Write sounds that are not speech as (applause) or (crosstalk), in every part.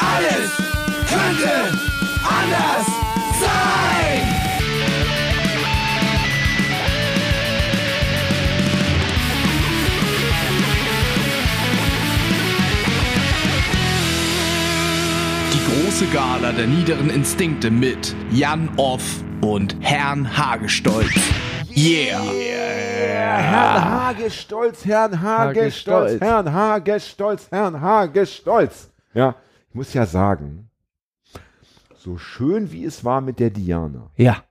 Alles könnte anders sein. Die große Gala der niederen Instinkte mit Jan Off und Herrn Hagestolz. Yeah! Herrn Hagestolz, Herrn Hagestolz, Hagestolz. Herrn Hagestolz, Herrn Hagestolz. Ja, ich muss ja sagen, so schön wie es war mit der Diana, Ja,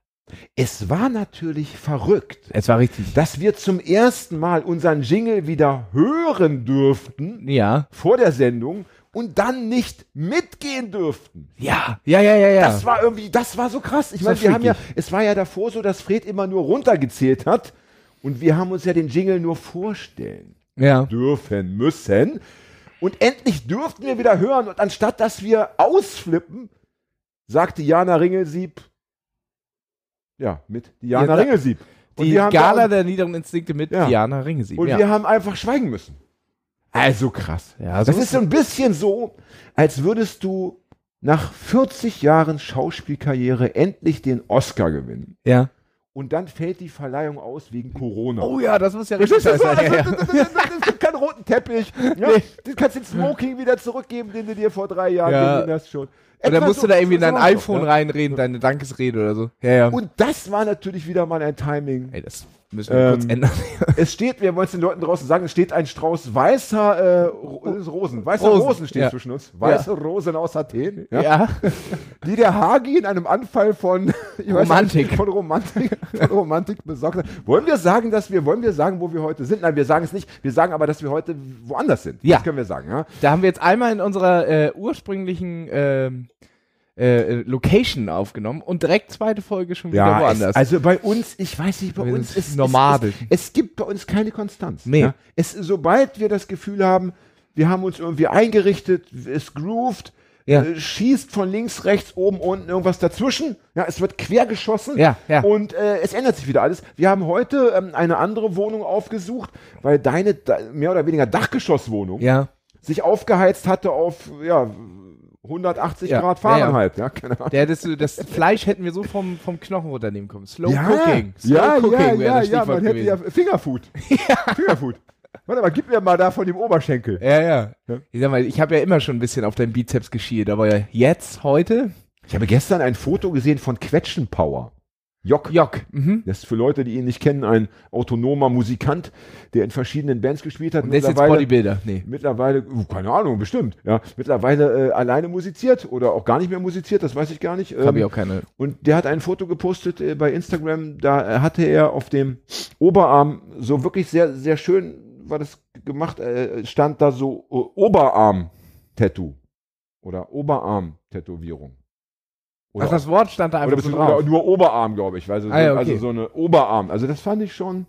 es war natürlich verrückt, es war richtig. dass wir zum ersten Mal unseren Jingle wieder hören dürften Ja. vor der Sendung und dann nicht mitgehen dürften. Ja, ja, ja, ja, ja. Das war irgendwie, das war so krass. Ich meine, wir haben ja, es war ja davor so, dass Fred immer nur runtergezählt hat und wir haben uns ja den Jingle nur vorstellen ja. dürfen müssen. Und endlich durften wir wieder hören und anstatt dass wir ausflippen, sagte Jana Ringelsieb, ja, mit Diana Ja, Ringelsieb. Und Die Gala der niederen Instinkte mit Ja. Diana Ringesieb. und ja. wir haben einfach schweigen müssen. Also krass. Ja, so das ist ist so ein bisschen so, als würdest du nach 40 Jahren Schauspielkarriere endlich den Oscar gewinnen. ja. Und dann fällt die Verleihung aus wegen Corona. Oh ja, das muss ja richtig sein. Ja, das, ja. das, das, das gibt keinen roten Teppich. (laughs) Ja, Du kannst den Smoking wieder zurückgeben, den du dir vor drei Jahren Ja. geliehen hast schon. Und dann Etwa musst du da irgendwie in dein war's doch, iPhone ja. reinreden, deine Dankesrede oder so. Ja, ja. Und das war natürlich wieder mal ein Timing. Ey, das müssen wir kurz Ähm, ändern. (laughs) Es steht, wir wollen es den Leuten draußen sagen, es steht ein Strauß weißer äh, ist Rosen. Weißer Rosen, Rosen, steht ja. zwischen uns. Weiße Rosen aus Athen. Ja. Ja. (laughs) Die der Hagi in einem Anfall von (laughs) Romantik. nicht, von Romantik, von Romantik besorgt hat. Wollen wir sagen, dass wir, wollen wir sagen, wo wir heute sind? Nein, wir sagen es nicht. Wir sagen aber, dass wir heute woanders sind. Ja. Das können wir sagen, ja. Da haben wir jetzt einmal in unserer äh, ursprünglichen ähm, äh, Location aufgenommen und direkt zweite Folge schon wieder Ja, woanders. es, also bei uns, ich weiß nicht, bei Wir uns ist Nomaden. Es, es, es gibt bei uns keine Konstanz. Nee. Ja? Es, sobald wir das Gefühl haben, wir haben uns irgendwie eingerichtet, es grooved, Ja. äh, schießt von links, rechts, oben, unten irgendwas dazwischen. Ja, es wird quer geschossen Ja, ja. und äh, es ändert sich wieder alles. Wir haben heute ähm, eine andere Wohnung aufgesucht, weil deine mehr oder weniger Dachgeschosswohnung ja. sich aufgeheizt hatte auf ja 180 Ja, Grad ja, ja. Fahrenheit. Ja, keine Ahnung. Der du, das Fleisch hätten wir so vom, vom Knochen runternehmen können. Slow ja, Cooking. Slow ja, Cooking ja, wäre ja, das ja, man hätte ja Fingerfood. (laughs) Fingerfood. Warte mal, gib mir mal da von dem Oberschenkel. Ja, ja. Ja. Ich sag mal, ich habe ja immer schon ein bisschen auf deinen Bizeps geschielt, aber jetzt, heute, Ich habe gestern ein Foto gesehen von Quetschenpower. Jock. Jock. Mhm. Das ist für Leute, die ihn nicht kennen, ein autonomer Musikant, der in verschiedenen Bands gespielt hat. Und der ist jetzt mittlerweile, Bodybuilder. Nee. mittlerweile, uh, keine Ahnung, bestimmt, ja, mittlerweile äh, alleine musiziert oder auch gar nicht mehr musiziert, das weiß ich gar nicht. Habe ich Ähm, auch keine. Und der hat ein Foto gepostet äh, bei Instagram, da äh, hatte er auf dem Oberarm so wirklich sehr, sehr schön, war das gemacht, äh, stand da so äh, Oberarm-Tattoo oder Oberarm-Tätowierung. Oder, Ach, das Wort stand da oder, einfach beziehungsweise drauf. nur Oberarm, glaube ich. Also, so, Ah ja, okay. also so eine Oberarm. Also das fand ich schon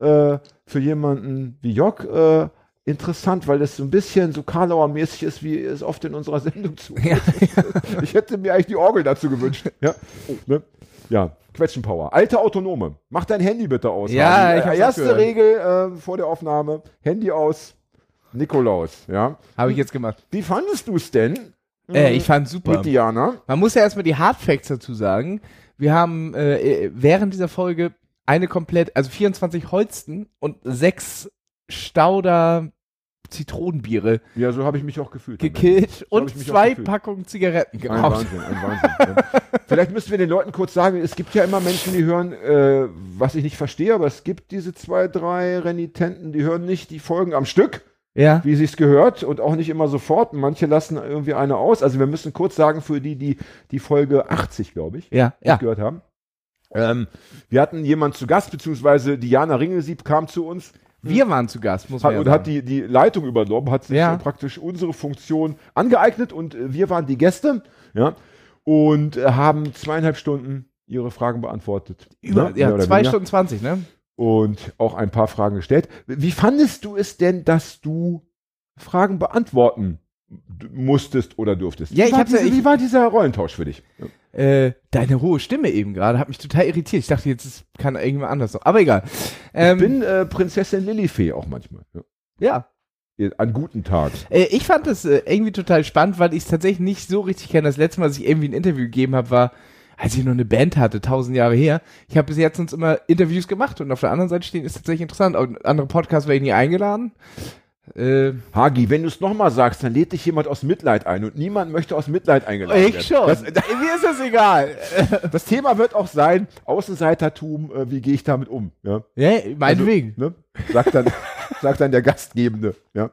äh, für jemanden wie Jock äh, interessant, weil das so ein bisschen so Karlauer-mäßig ist, wie es oft in unserer (laughs) Sendung zu. Ja. (laughs) Ich hätte mir eigentlich die Orgel dazu gewünscht. Ja, oh, ne? ja. Quetschenpower. Alte Autonome. Mach dein Handy bitte aus. Ja, ich Äh, Erste gehört. Regel äh, vor der Aufnahme. Handy aus. Nikolaus. Ja. Habe ich jetzt gemacht. Wie fandest du es denn? Äh, ich fand super. Mit Diana. Man muss ja erstmal die Hardfacts dazu sagen. Wir haben äh, äh, während dieser Folge eine komplett, also 24 Holsten und sechs Stauder Zitronenbiere Ja, so habe ich mich auch gefühlt. gekillt hab und zwei. Packungen Zigaretten Ein geraucht. Wahnsinn, ein Wahnsinn. Vielleicht müssen wir den Leuten kurz sagen, es gibt ja immer Menschen, die hören, äh, was ich nicht verstehe, aber es gibt diese zwei, drei Renitenten, die hören nicht die Folgen am Stück, Ja. wie sich's gehört und auch nicht immer sofort. Manche lassen irgendwie eine aus. Also wir müssen kurz sagen für die, die die Folge 80, glaube ich, Ja, ja. gehört haben. Ähm, wir hatten jemand zu Gast, beziehungsweise Diana Ringelsieb kam zu uns Wir waren zu Gast, muss man hat, ja und sagen. hat die, die Leitung übernommen, hat sich Ja. äh, praktisch unsere Funktion angeeignet und äh, wir waren die Gäste, ja, und äh, haben zweieinhalb Stunden ihre Fragen beantwortet. Über, ne, ja, zwei. Stunden 20, ne? Und auch ein paar Fragen gestellt. Wie fandest du es denn, dass du Fragen beantworten musstest oder durftest? Ja, wie, ich war hab's ja- diese, ich- wie war dieser Rollentausch für dich? Äh, deine hohe Stimme eben gerade hat mich total irritiert. Ich dachte, jetzt ist, kann irgendjemand anders noch. Aber egal. Ähm, ich bin äh, Prinzessin Lilifee auch manchmal. Ja. ja. an guten Tagen. Äh, ich fand das äh, irgendwie total spannend, weil ich es tatsächlich nicht so richtig kenne. Das letzte Mal, dass ich irgendwie ein Interview gegeben habe, war, als ich noch eine Band hatte, tausend Jahre her. Ich habe bis jetzt uns immer Interviews gemacht und auf der anderen Seite stehen ist tatsächlich interessant. Auch andere Podcasts werde ich nie eingeladen. Äh, Hagi, wenn du es nochmal sagst, dann lädt dich jemand aus Mitleid ein und niemand möchte aus Mitleid eingeladen werden. ich schon. Das, (laughs) Mir ist das egal. das Thema wird auch sein, Außenseitertum, äh, wie gehe ich damit um? Ja? ja, meinetwegen. Also, ne? Sagt dann, sagt dann der Gastgebende. Ja?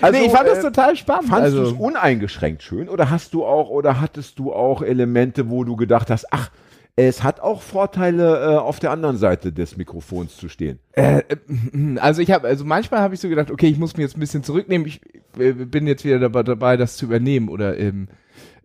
Also, nee, ich fand das total spannend. Fandst also, du es uneingeschränkt schön oder hast du auch oder hattest du auch Elemente, wo du gedacht hast, ach, es hat auch Vorteile, äh, auf der anderen Seite des Mikrofons zu stehen. Äh, äh, also ich habe, also manchmal habe ich so gedacht, okay, ich muss mich jetzt ein bisschen zurücknehmen. Ich äh, bin jetzt wieder dabei, dabei, das zu übernehmen oder ähm,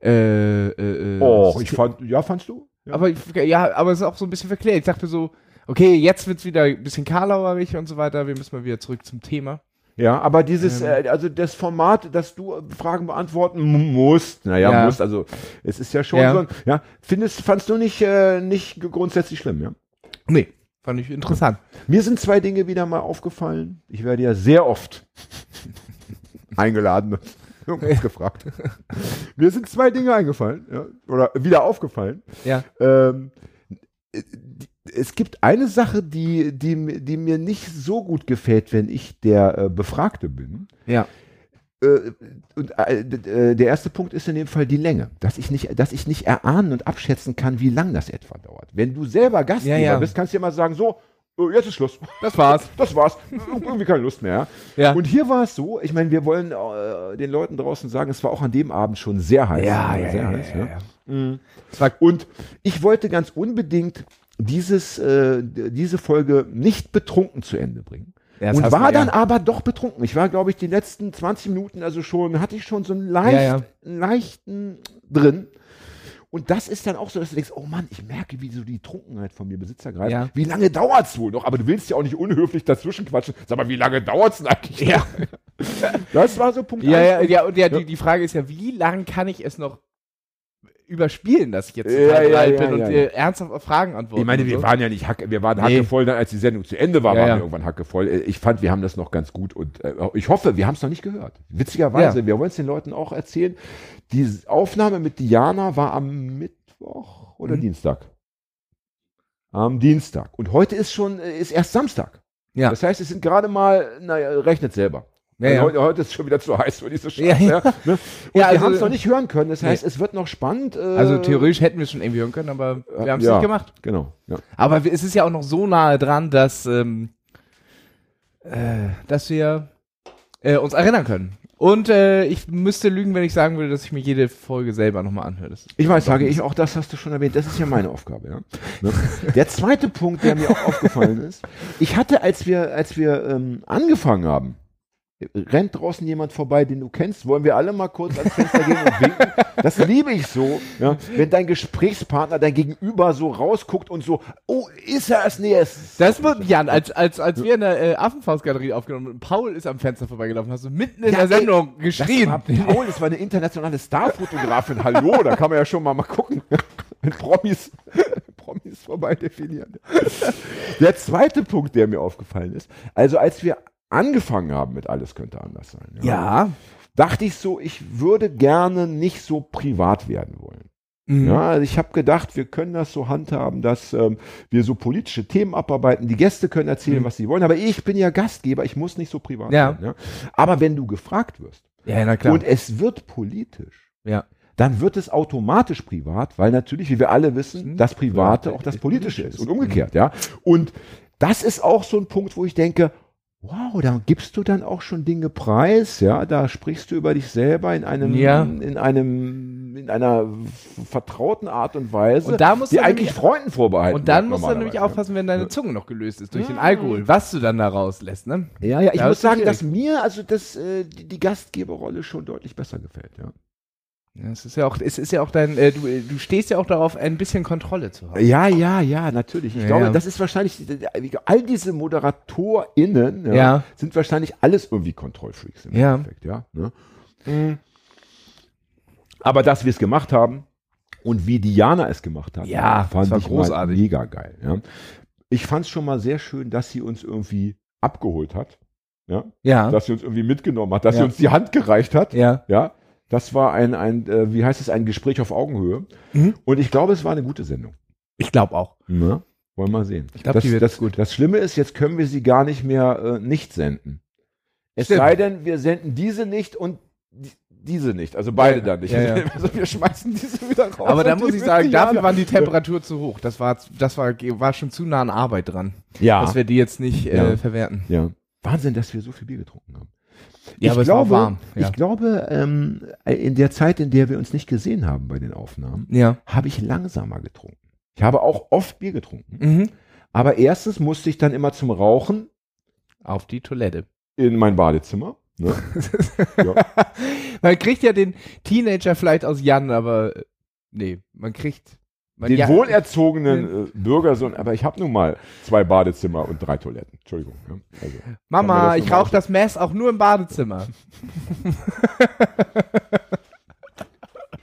äh, äh, Oh, ich fand, ja, fandst du? Ja. Aber ich, ja, aber es ist auch so ein bisschen verklärt. Ich dachte so, okay, jetzt wird's wieder ein bisschen karlauerig und so weiter. Wir müssen mal wieder zurück zum Thema. Ja, aber dieses, Ähm. äh, also das Format, dass du äh, Fragen beantworten mu- musst, naja, Ja. musst, also es ist ja schon Ja. so, ein- ja, findest, fandst du nicht, äh, nicht grundsätzlich schlimm, ja? Nee, fand ich interessant. Mir sind zwei Dinge wieder mal aufgefallen. Ich werde ja sehr oft (laughs) eingeladen und (laughs) gefragt. Mir sind zwei Dinge eingefallen, ja, oder wieder aufgefallen. Ja. Ähm, äh, es gibt eine Sache, die, die, die mir nicht so gut gefällt, wenn ich der äh, Befragte bin. Ja. Äh, und äh, äh, der erste Punkt ist in dem Fall die Länge, dass ich nicht, dass ich nicht erahnen und abschätzen kann, wie lang das etwa dauert. Wenn du selber Gastgeber Ja, ja. bist, kannst du ja mal sagen, so, äh, jetzt ist Schluss. Das war's. (laughs) Das war's. Irgendwie keine Lust mehr. Ja. Und hier war es so, ich meine, wir wollen äh, den Leuten draußen sagen, es war auch an dem Abend schon sehr heiß. Ja, ja, sehr ja, heiß. ja. Mhm. Und ich wollte ganz unbedingt dieses, äh, diese Folge nicht betrunken zu Ende bringen. Ja, und war du, ja. dann aber doch betrunken. Ich war, glaube ich, die letzten 20 Minuten, also schon, hatte ich schon so einen, leicht, Ja, einen leichten drin. Und das ist dann auch so, dass du denkst, oh Mann, ich merke, wie so die Trunkenheit von mir Besitzer greift. Ja. Wie lange dauert's wohl noch? Aber du willst ja auch nicht unhöflich dazwischen quatschen. Sag mal, wie lange dauert's denn eigentlich? Ja. Das war so Punkt ja, ja, eins. ja, und ja. Die, die Frage ist ja, wie lang kann ich es noch überspielen, dass ich jetzt Ja, ja, bereit ja, bin und ja, äh, ernsthaft auf Fragen antworten. Ich meine, und wir so. waren ja nicht hacke, wir waren Nee. hackevoll, dann als die Sendung zu Ende war, waren wir irgendwann hackevoll. Äh, Ich fand, wir haben das noch ganz gut und äh, ich hoffe, wir haben es noch nicht gehört. Witzigerweise, wir wollen es den Leuten auch erzählen. Die Aufnahme mit Diana war am Mittwoch oder Mhm. Dienstag? Am Dienstag. Und heute ist schon, äh, ist erst Samstag. Ja. Das heißt, es sind gerade mal, naja, rechnet selber. Ja, Also ja. Heute, ist schon wieder zu heiß für diese Scheiße. Ja, ne? (laughs) Und Ja, wir also- haben es noch nicht hören können. Das Nee. heißt, es wird noch spannend. Äh, Also theoretisch hätten wir es schon irgendwie hören können, aber wir haben es nicht gemacht. Genau. Aber es ist ja auch noch so nahe dran, dass, ähm, äh, dass wir äh, uns erinnern können. Und äh, ich müsste lügen, wenn ich sagen würde, dass ich mir jede Folge selber nochmal anhöre. Ich weiß, sage ich, auch das hast du schon erwähnt. Das ist ja meine Aufgabe. Ja? Ne? Der zweite Punkt, der mir auch aufgefallen ist, ich hatte, als wir, als wir ähm, angefangen haben, rennt draußen jemand vorbei, den du kennst, wollen wir alle mal kurz ans Fenster gehen und winken. Das liebe ich so, ja? wenn dein Gesprächspartner, dein Gegenüber so rausguckt und so, oh, ist er es? Nee, er ist Das wird, Jan, als, als, als wir in der äh, Affenfaustgalerie aufgenommen und Paul ist am Fenster vorbeigelaufen, hast du mitten in Ja, der ey, Sendung Das geschrien. war Paul, das war eine internationale Starfotografin. Hallo, da kann man ja schon mal mal gucken. Wenn Promis, (laughs) Promis vorbei definieren. Der zweite Punkt, der mir aufgefallen ist, also als wir angefangen haben mit Alles könnte anders sein, Ja. dachte ich so, ich würde gerne nicht so privat werden wollen. Mhm. Ja, also ich habe gedacht, wir können das so handhaben, dass ähm, wir so politische Themen abarbeiten. Die Gäste können erzählen, Mhm. was sie wollen, aber ich bin ja Gastgeber, ich muss nicht so privat Ja. sein. Ja? Aber wenn du gefragt wirst, Ja, na klar. und es wird politisch, ja. dann wird es automatisch privat, weil natürlich, wie wir alle wissen, Mhm. das Private Ja, auch das Politische politisch ist und umgekehrt, ja. Und das ist auch so ein Punkt, wo ich denke, wow, da gibst du dann auch schon Dinge preis, ja, da sprichst du über dich selber in einem, Ja. in einem, in einer vertrauten Art und Weise, Und da musst die du eigentlich Freunden vorbehalten. Und dann musst du nämlich aufpassen, wenn deine Zunge noch gelöst ist durch den Alkohol, was du dann da rauslässt, ne? Ja, ja, ich Ja, muss sagen, schwierig. dass mir also das, äh, die, die Gastgeberrolle schon deutlich besser gefällt, ja. Es ist ja auch, es ist ja auch dein, äh, du, du stehst ja auch darauf, ein bisschen Kontrolle zu haben. Ja, ja, ja, natürlich. Ich Ja, glaube, ja. das ist wahrscheinlich, all diese ModeratorInnen ja, sind wahrscheinlich alles irgendwie Kontrollfreaks im Ja. Endeffekt, ja. Ne? Mhm. Aber dass wir es gemacht haben und wie Diana es gemacht hat, Ja, fand ich großartig. Mega geil. Ja. Ich fand es schon mal sehr schön, dass sie uns irgendwie abgeholt hat. ja, Ja. dass sie uns irgendwie mitgenommen hat, dass sie uns die Hand gereicht hat. ja. Ja, das war ein, ein äh, wie heißt es, ein Gespräch auf Augenhöhe. Mhm. Und ich glaube, es war eine gute Sendung. Ich glaube auch. Ne? Wollen wir mal sehen. Ich glaub, das, die wird das, gut. Das Schlimme ist, jetzt können wir sie gar nicht mehr äh, nicht senden. Es Stimmt. sei denn, wir senden diese nicht und die, diese nicht. Also beide Ja, dann nicht. ja, ja. (laughs) Also wir schmeißen diese wieder raus. Aber da muss ich sagen, dafür waren die Temperatur zu hoch. Das war, das war, war schon zu nah an Arbeit dran. Ja. Dass wir die jetzt nicht äh, verwerten. ja. Wahnsinn, dass wir so viel Bier getrunken haben. Ja, aber es war warm. Ja. Ich glaube, ähm, in der Zeit, in der wir uns nicht gesehen haben bei den Aufnahmen, ja. habe ich langsamer getrunken. Ich habe auch oft Bier getrunken. Mhm. Aber erstens musste ich dann immer zum Rauchen Auf die Toilette. in mein Badezimmer. Ne? (laughs) Ja. Man kriegt ja den Teenager vielleicht aus Jan, aber äh, nee, man kriegt Den ja, wohlerzogenen äh, Bürgersohn, aber ich habe nun mal zwei Badezimmer und drei Toiletten. Entschuldigung. Ja? Also, Mama, ich rauche das Mess auch nur im Badezimmer.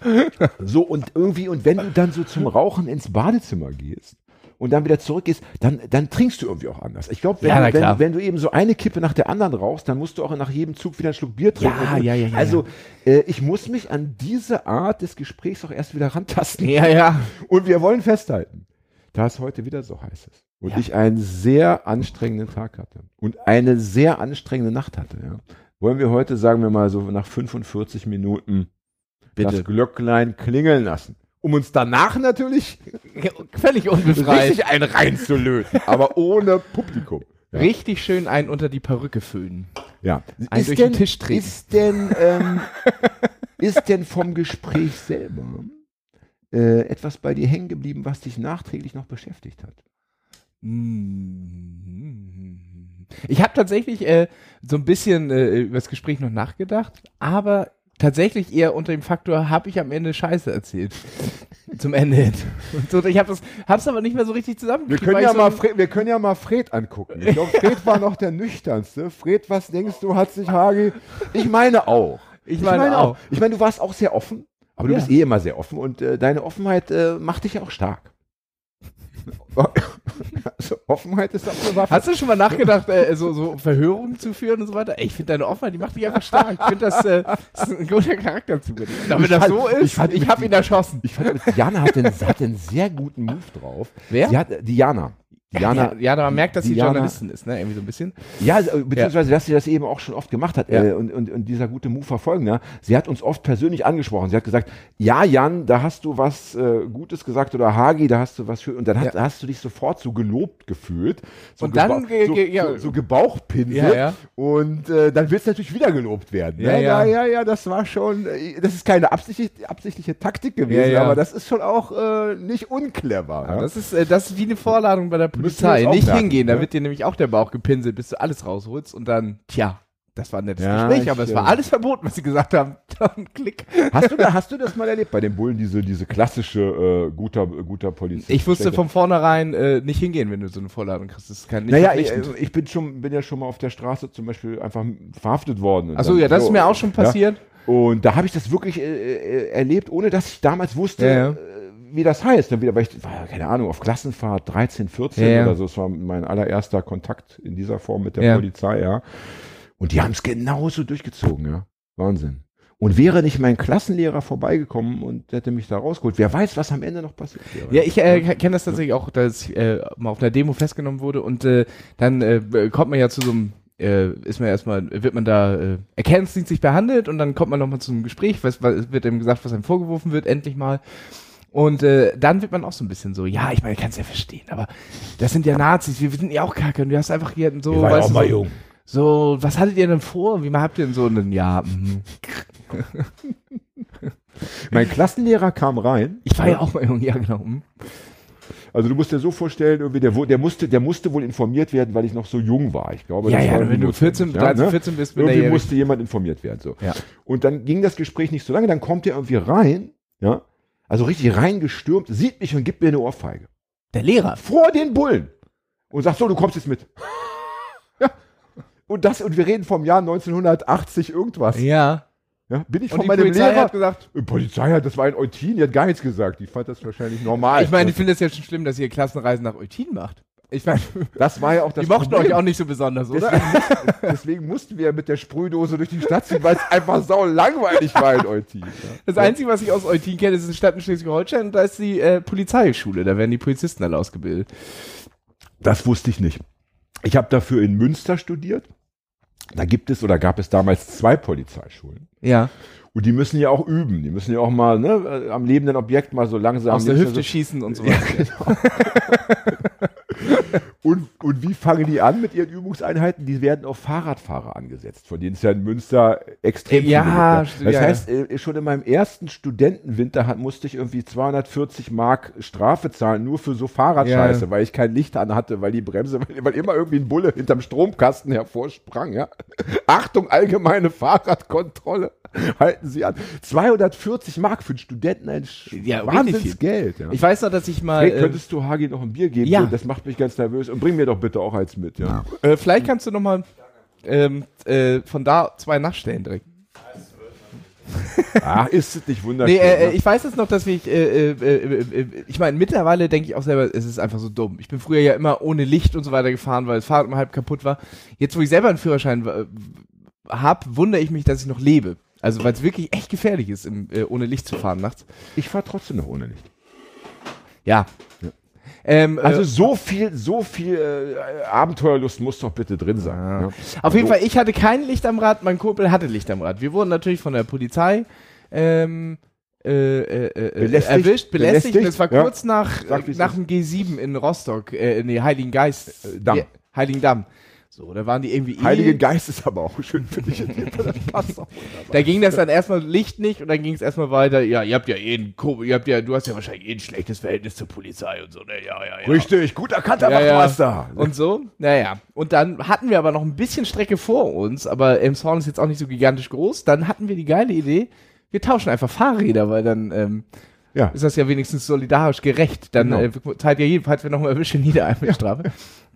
(laughs) so, und irgendwie, und wenn du dann so zum Rauchen ins Badezimmer gehst und dann wieder zurückgehst, dann, dann trinkst du irgendwie auch anders. Ich glaube, wenn, Ja, wenn, wenn du eben so eine Kippe nach der anderen rauchst, dann musst du auch nach jedem Zug wieder einen Schluck Bier trinken. Ja, ja, ja, ja, Also, äh, ich muss mich an diese Art des Gesprächs auch erst wieder rantasten. Ja, ja. Und wir wollen festhalten, da es heute wieder so heiß ist und Ja. ich einen sehr anstrengenden Tag hatte und eine sehr anstrengende Nacht hatte, ja, wollen wir heute, sagen wir mal so nach 45 Minuten, Bitte. das Glöcklein klingeln lassen. Um uns danach natürlich (laughs) Völlig unbefreit. richtig einen reinzulöten, aber ohne Publikum. Ja. Richtig schön einen unter die Perücke füllen. Ja. Einen Ist durch denn, den Tisch treten. Ist denn, ähm, (laughs) ist denn vom Gespräch selber äh, etwas bei dir hängen geblieben, was dich nachträglich noch beschäftigt hat? Ich habe tatsächlich äh, so ein bisschen äh, über das Gespräch noch nachgedacht, aber tatsächlich eher unter dem Faktor, habe ich am Ende Scheiße erzählt. Zum Ende hin. Und so, ich habe es hab's aber nicht mehr so richtig Wir zusammengekriegt. können, ja ich mal so, Fred, wir können ja mal Fred angucken. Ich glaube, Fred war noch der nüchternste. Fred, was denkst du, hat sich Hagi? Ich meine auch. Ich meine auch. Ich meine, du warst auch sehr offen, aber du Ja. bist eh immer sehr offen und äh, deine Offenheit äh, macht dich ja auch stark. Also, Offenheit ist auch eine Waffe. Hast du schon mal nachgedacht, äh, so, so Verhörungen zu führen und so weiter? Ey, Ich finde deine Offenheit, die macht dich einfach stark. Ich finde, das, äh, das ist ein guter Charakterzug. Damit Ich das fand- so ich ist, fand ich, mit habe ihn erschossen. ich fand, Diana hat einen, hat einen sehr guten Move drauf. Wer? Sie hat, Diana. Diana, ja, ja, man merkt, dass sie Diana- Journalistin ist, ne? Irgendwie so ein bisschen. Ja, also, beziehungsweise, dass sie das eben auch schon oft gemacht hat Ja. äh, und, und, und dieser gute Move verfolgen. Ja. Sie hat uns oft persönlich angesprochen. Sie hat gesagt, ja, Jan, da hast du was äh, Gutes gesagt oder Hagi, da hast du was für. Und dann hast, Ja. hast du dich sofort so gelobt gefühlt. So Und dann ge- so, ja. so, so gebauchpinselt. Ja, ja. Und äh, dann willst du natürlich wieder gelobt werden. Ja, ne? ja. ja, ja, das war schon, äh, das ist keine absichtliche, absichtliche Taktik gewesen, Ja, ja. aber das ist schon auch äh, nicht unclever. Ja, Ja, das, ist, äh, das ist wie eine Vorladung bei der wir Polizei. Nicht merken, hingehen, da ne? wird dir nämlich auch der Bauch gepinselt, bis du alles rausholst und dann, tja, das war ein nettes Ja, Gespräch, ich, aber es äh, war alles verboten, was sie gesagt haben. (laughs) Dann Klick. Hast, du da, hast du das mal erlebt bei den Bullen, diese, diese klassische äh, guter, guter Polizist? Ich wusste von vornherein äh, nicht hingehen, wenn du so eine Vorladung kriegst. Das ist kein nicht Naja, ich, ich bin schon, bin ja schon mal auf der Straße zum Beispiel einfach verhaftet worden. Achso, ja, das so, ist mir auch schon passiert. Ja, und da habe ich das wirklich äh, äh, erlebt, ohne dass ich damals wusste, Ja, ja. Wie das heißt. Dann wieder, weil ich war, ja, keine Ahnung, auf Klassenfahrt 13, 14 Ja, oder so. Das war mein allererster Kontakt in dieser Form mit der Ja. Polizei, ja. Und die haben es genauso durchgezogen, ja. Wahnsinn. Und wäre nicht mein Klassenlehrer vorbeigekommen und hätte mich da rausgeholt, wer weiß, was am Ende noch passiert wäre. Ja, ich äh, kenne das tatsächlich auch, dass ich äh, mal auf einer Demo festgenommen wurde und äh, dann äh, kommt man ja zu so einem, äh, ist man erstmal, wird man da äh, erkennungsdienstlich behandelt und dann kommt man nochmal zu einem Gespräch, was, was wird einem gesagt, was einem vorgeworfen wird, endlich mal. Und äh, dann wird man auch so ein bisschen so, ja, ich meine, ich kann es ja verstehen, aber das sind ja Nazis, wir, sind ja auch kacke und du hast einfach hier so, Ich war ja auch du, mal so, jung. so, was hattet ihr denn vor? Wie habt ihr denn so einen, ja, mhm. (laughs) Mein Klassenlehrer kam rein. ich war ja auch mal jung, ja genau. mhm. Also du musst dir so vorstellen, irgendwie der, der, musste, der musste wohl informiert werden, weil ich noch so jung war. Ich glaube, Ja, das ja, war wenn du notwendig, 14, ja, 13, ne? 14 bist, Irgendwie musste jemand informiert werden. So. Ja. Und dann ging das Gespräch nicht so lange, dann kommt er irgendwie rein, ja, also richtig reingestürmt, sieht mich und gibt mir eine Ohrfeige. Der Lehrer. Vor den Bullen. Und sagt, so, du kommst jetzt mit. (laughs) ja. Und das, und wir reden vom Jahr 1980 irgendwas. Ja. Ja, bin ich Und von meinem Polizei Lehrer. hat gesagt, Die Polizei hat, das war ein Eutin, die hat gar nichts gesagt. Die fand das wahrscheinlich normal. ich meine, ich finde es ja schon schlimm, dass ihr Klassenreisen nach Eutin macht. Ich meine, Das war ja auch das die mochten Problem. euch auch nicht so besonders, oder? Deswegen, mussten- deswegen mussten wir ja mit der Sprühdose durch die Stadt ziehen, weil es einfach sau langweilig war in Eutin. Ja. Das Einzige, was ich aus Eutin kenne, ist eine Stadt in Schleswig-Holstein und da ist die äh, Polizeischule. Da werden die Polizisten alle ausgebildet. Das wusste ich nicht. Ich habe dafür in Münster studiert. Da gibt es oder gab es damals zwei Polizeischulen. Ja. Und die müssen ja auch üben. Die müssen ja auch mal ne, am lebenden Objekt mal so langsam. Aus der Hüfte so- schießen und so Ja, weiter. genau. (laughs) und, und wie fangen die an mit ihren Übungseinheiten? Die werden auf Fahrradfahrer angesetzt, von denen es ja in Münster extrem Ja, viele gibt. st- Das heißt, äh, schon in meinem ersten Studentenwinter hat, musste ich irgendwie 240 Mark Strafe zahlen, nur für so Fahrradscheiße, Ja. weil ich kein Licht an hatte, weil die Bremse, weil, weil immer irgendwie ein Bulle hinterm Stromkasten hervorsprang. Ja? Achtung, allgemeine Fahrradkontrolle. (laughs) Halten Sie an. 240 Mark für einen Studenten, ein Ja, Wahnsinnsgeld. Ja. Ich weiß noch, dass ich mal. Hey, äh, könntest du Hagi noch ein Bier geben? ja. Das macht mich ganz nervös. Und bring mir doch bitte auch eins mit, ja. Äh, vielleicht kannst du noch mal ähm, äh, von da zwei nachstellen direkt. Ach, ist es nicht wunderschön? Nee, äh, ne? ich weiß jetzt noch, dass ich, äh, äh, äh, äh, ich meine, mittlerweile denke ich auch selber, es ist einfach so dumm. Ich bin früher ja immer ohne Licht und so weiter gefahren, weil das Fahrrad immer halb kaputt war. Jetzt, wo ich selber einen Führerschein äh, habe, wundere ich mich, dass ich noch lebe. Also, weil es wirklich echt gefährlich ist, im, äh, ohne Licht zu fahren nachts. ich fahre trotzdem noch ohne Licht. Ja. Ja. Ähm, Also äh, so viel, so viel äh, Abenteuerlust muss doch bitte drin sein. Ja. Auf jeden So. Fall, ich hatte kein Licht am Rad, mein Kumpel hatte Licht am Rad. Wir wurden natürlich von der Polizei ähm, äh, äh, äh, Belästigt? erwischt, belästigt. Belästigt? Das war Ja. kurz nach, Sag, nach dem G7 in Rostock, äh, nee, Heiligen Geist. Äh, Damm. Ja, Heiligen Damm. So, da waren die irgendwie Heilige eh, Geist ist aber auch schön dich. Das passt auch wunderbar. Da ging das dann erstmal Licht nicht und dann ging es erstmal weiter. Ja, ihr habt ja eh ein, ihr habt ja, du hast ja wahrscheinlich eh ein schlechtes Verhältnis zur Polizei und so, ne? Ja, ja, ja. Richtig, gut erkannter Ja, ja. Wachtmeister. Und so, naja. Und dann hatten wir aber noch ein bisschen Strecke vor uns, aber Elmshorn ist jetzt auch nicht so gigantisch groß. Dann hatten wir die geile Idee, wir tauschen einfach Fahrräder, weil dann ähm, Ja. ist das ja wenigstens solidarisch gerecht. Dann Genau. äh, teilt ja jeden, falls wir nochmal erwischen, jeder (laughs) eine Strafe.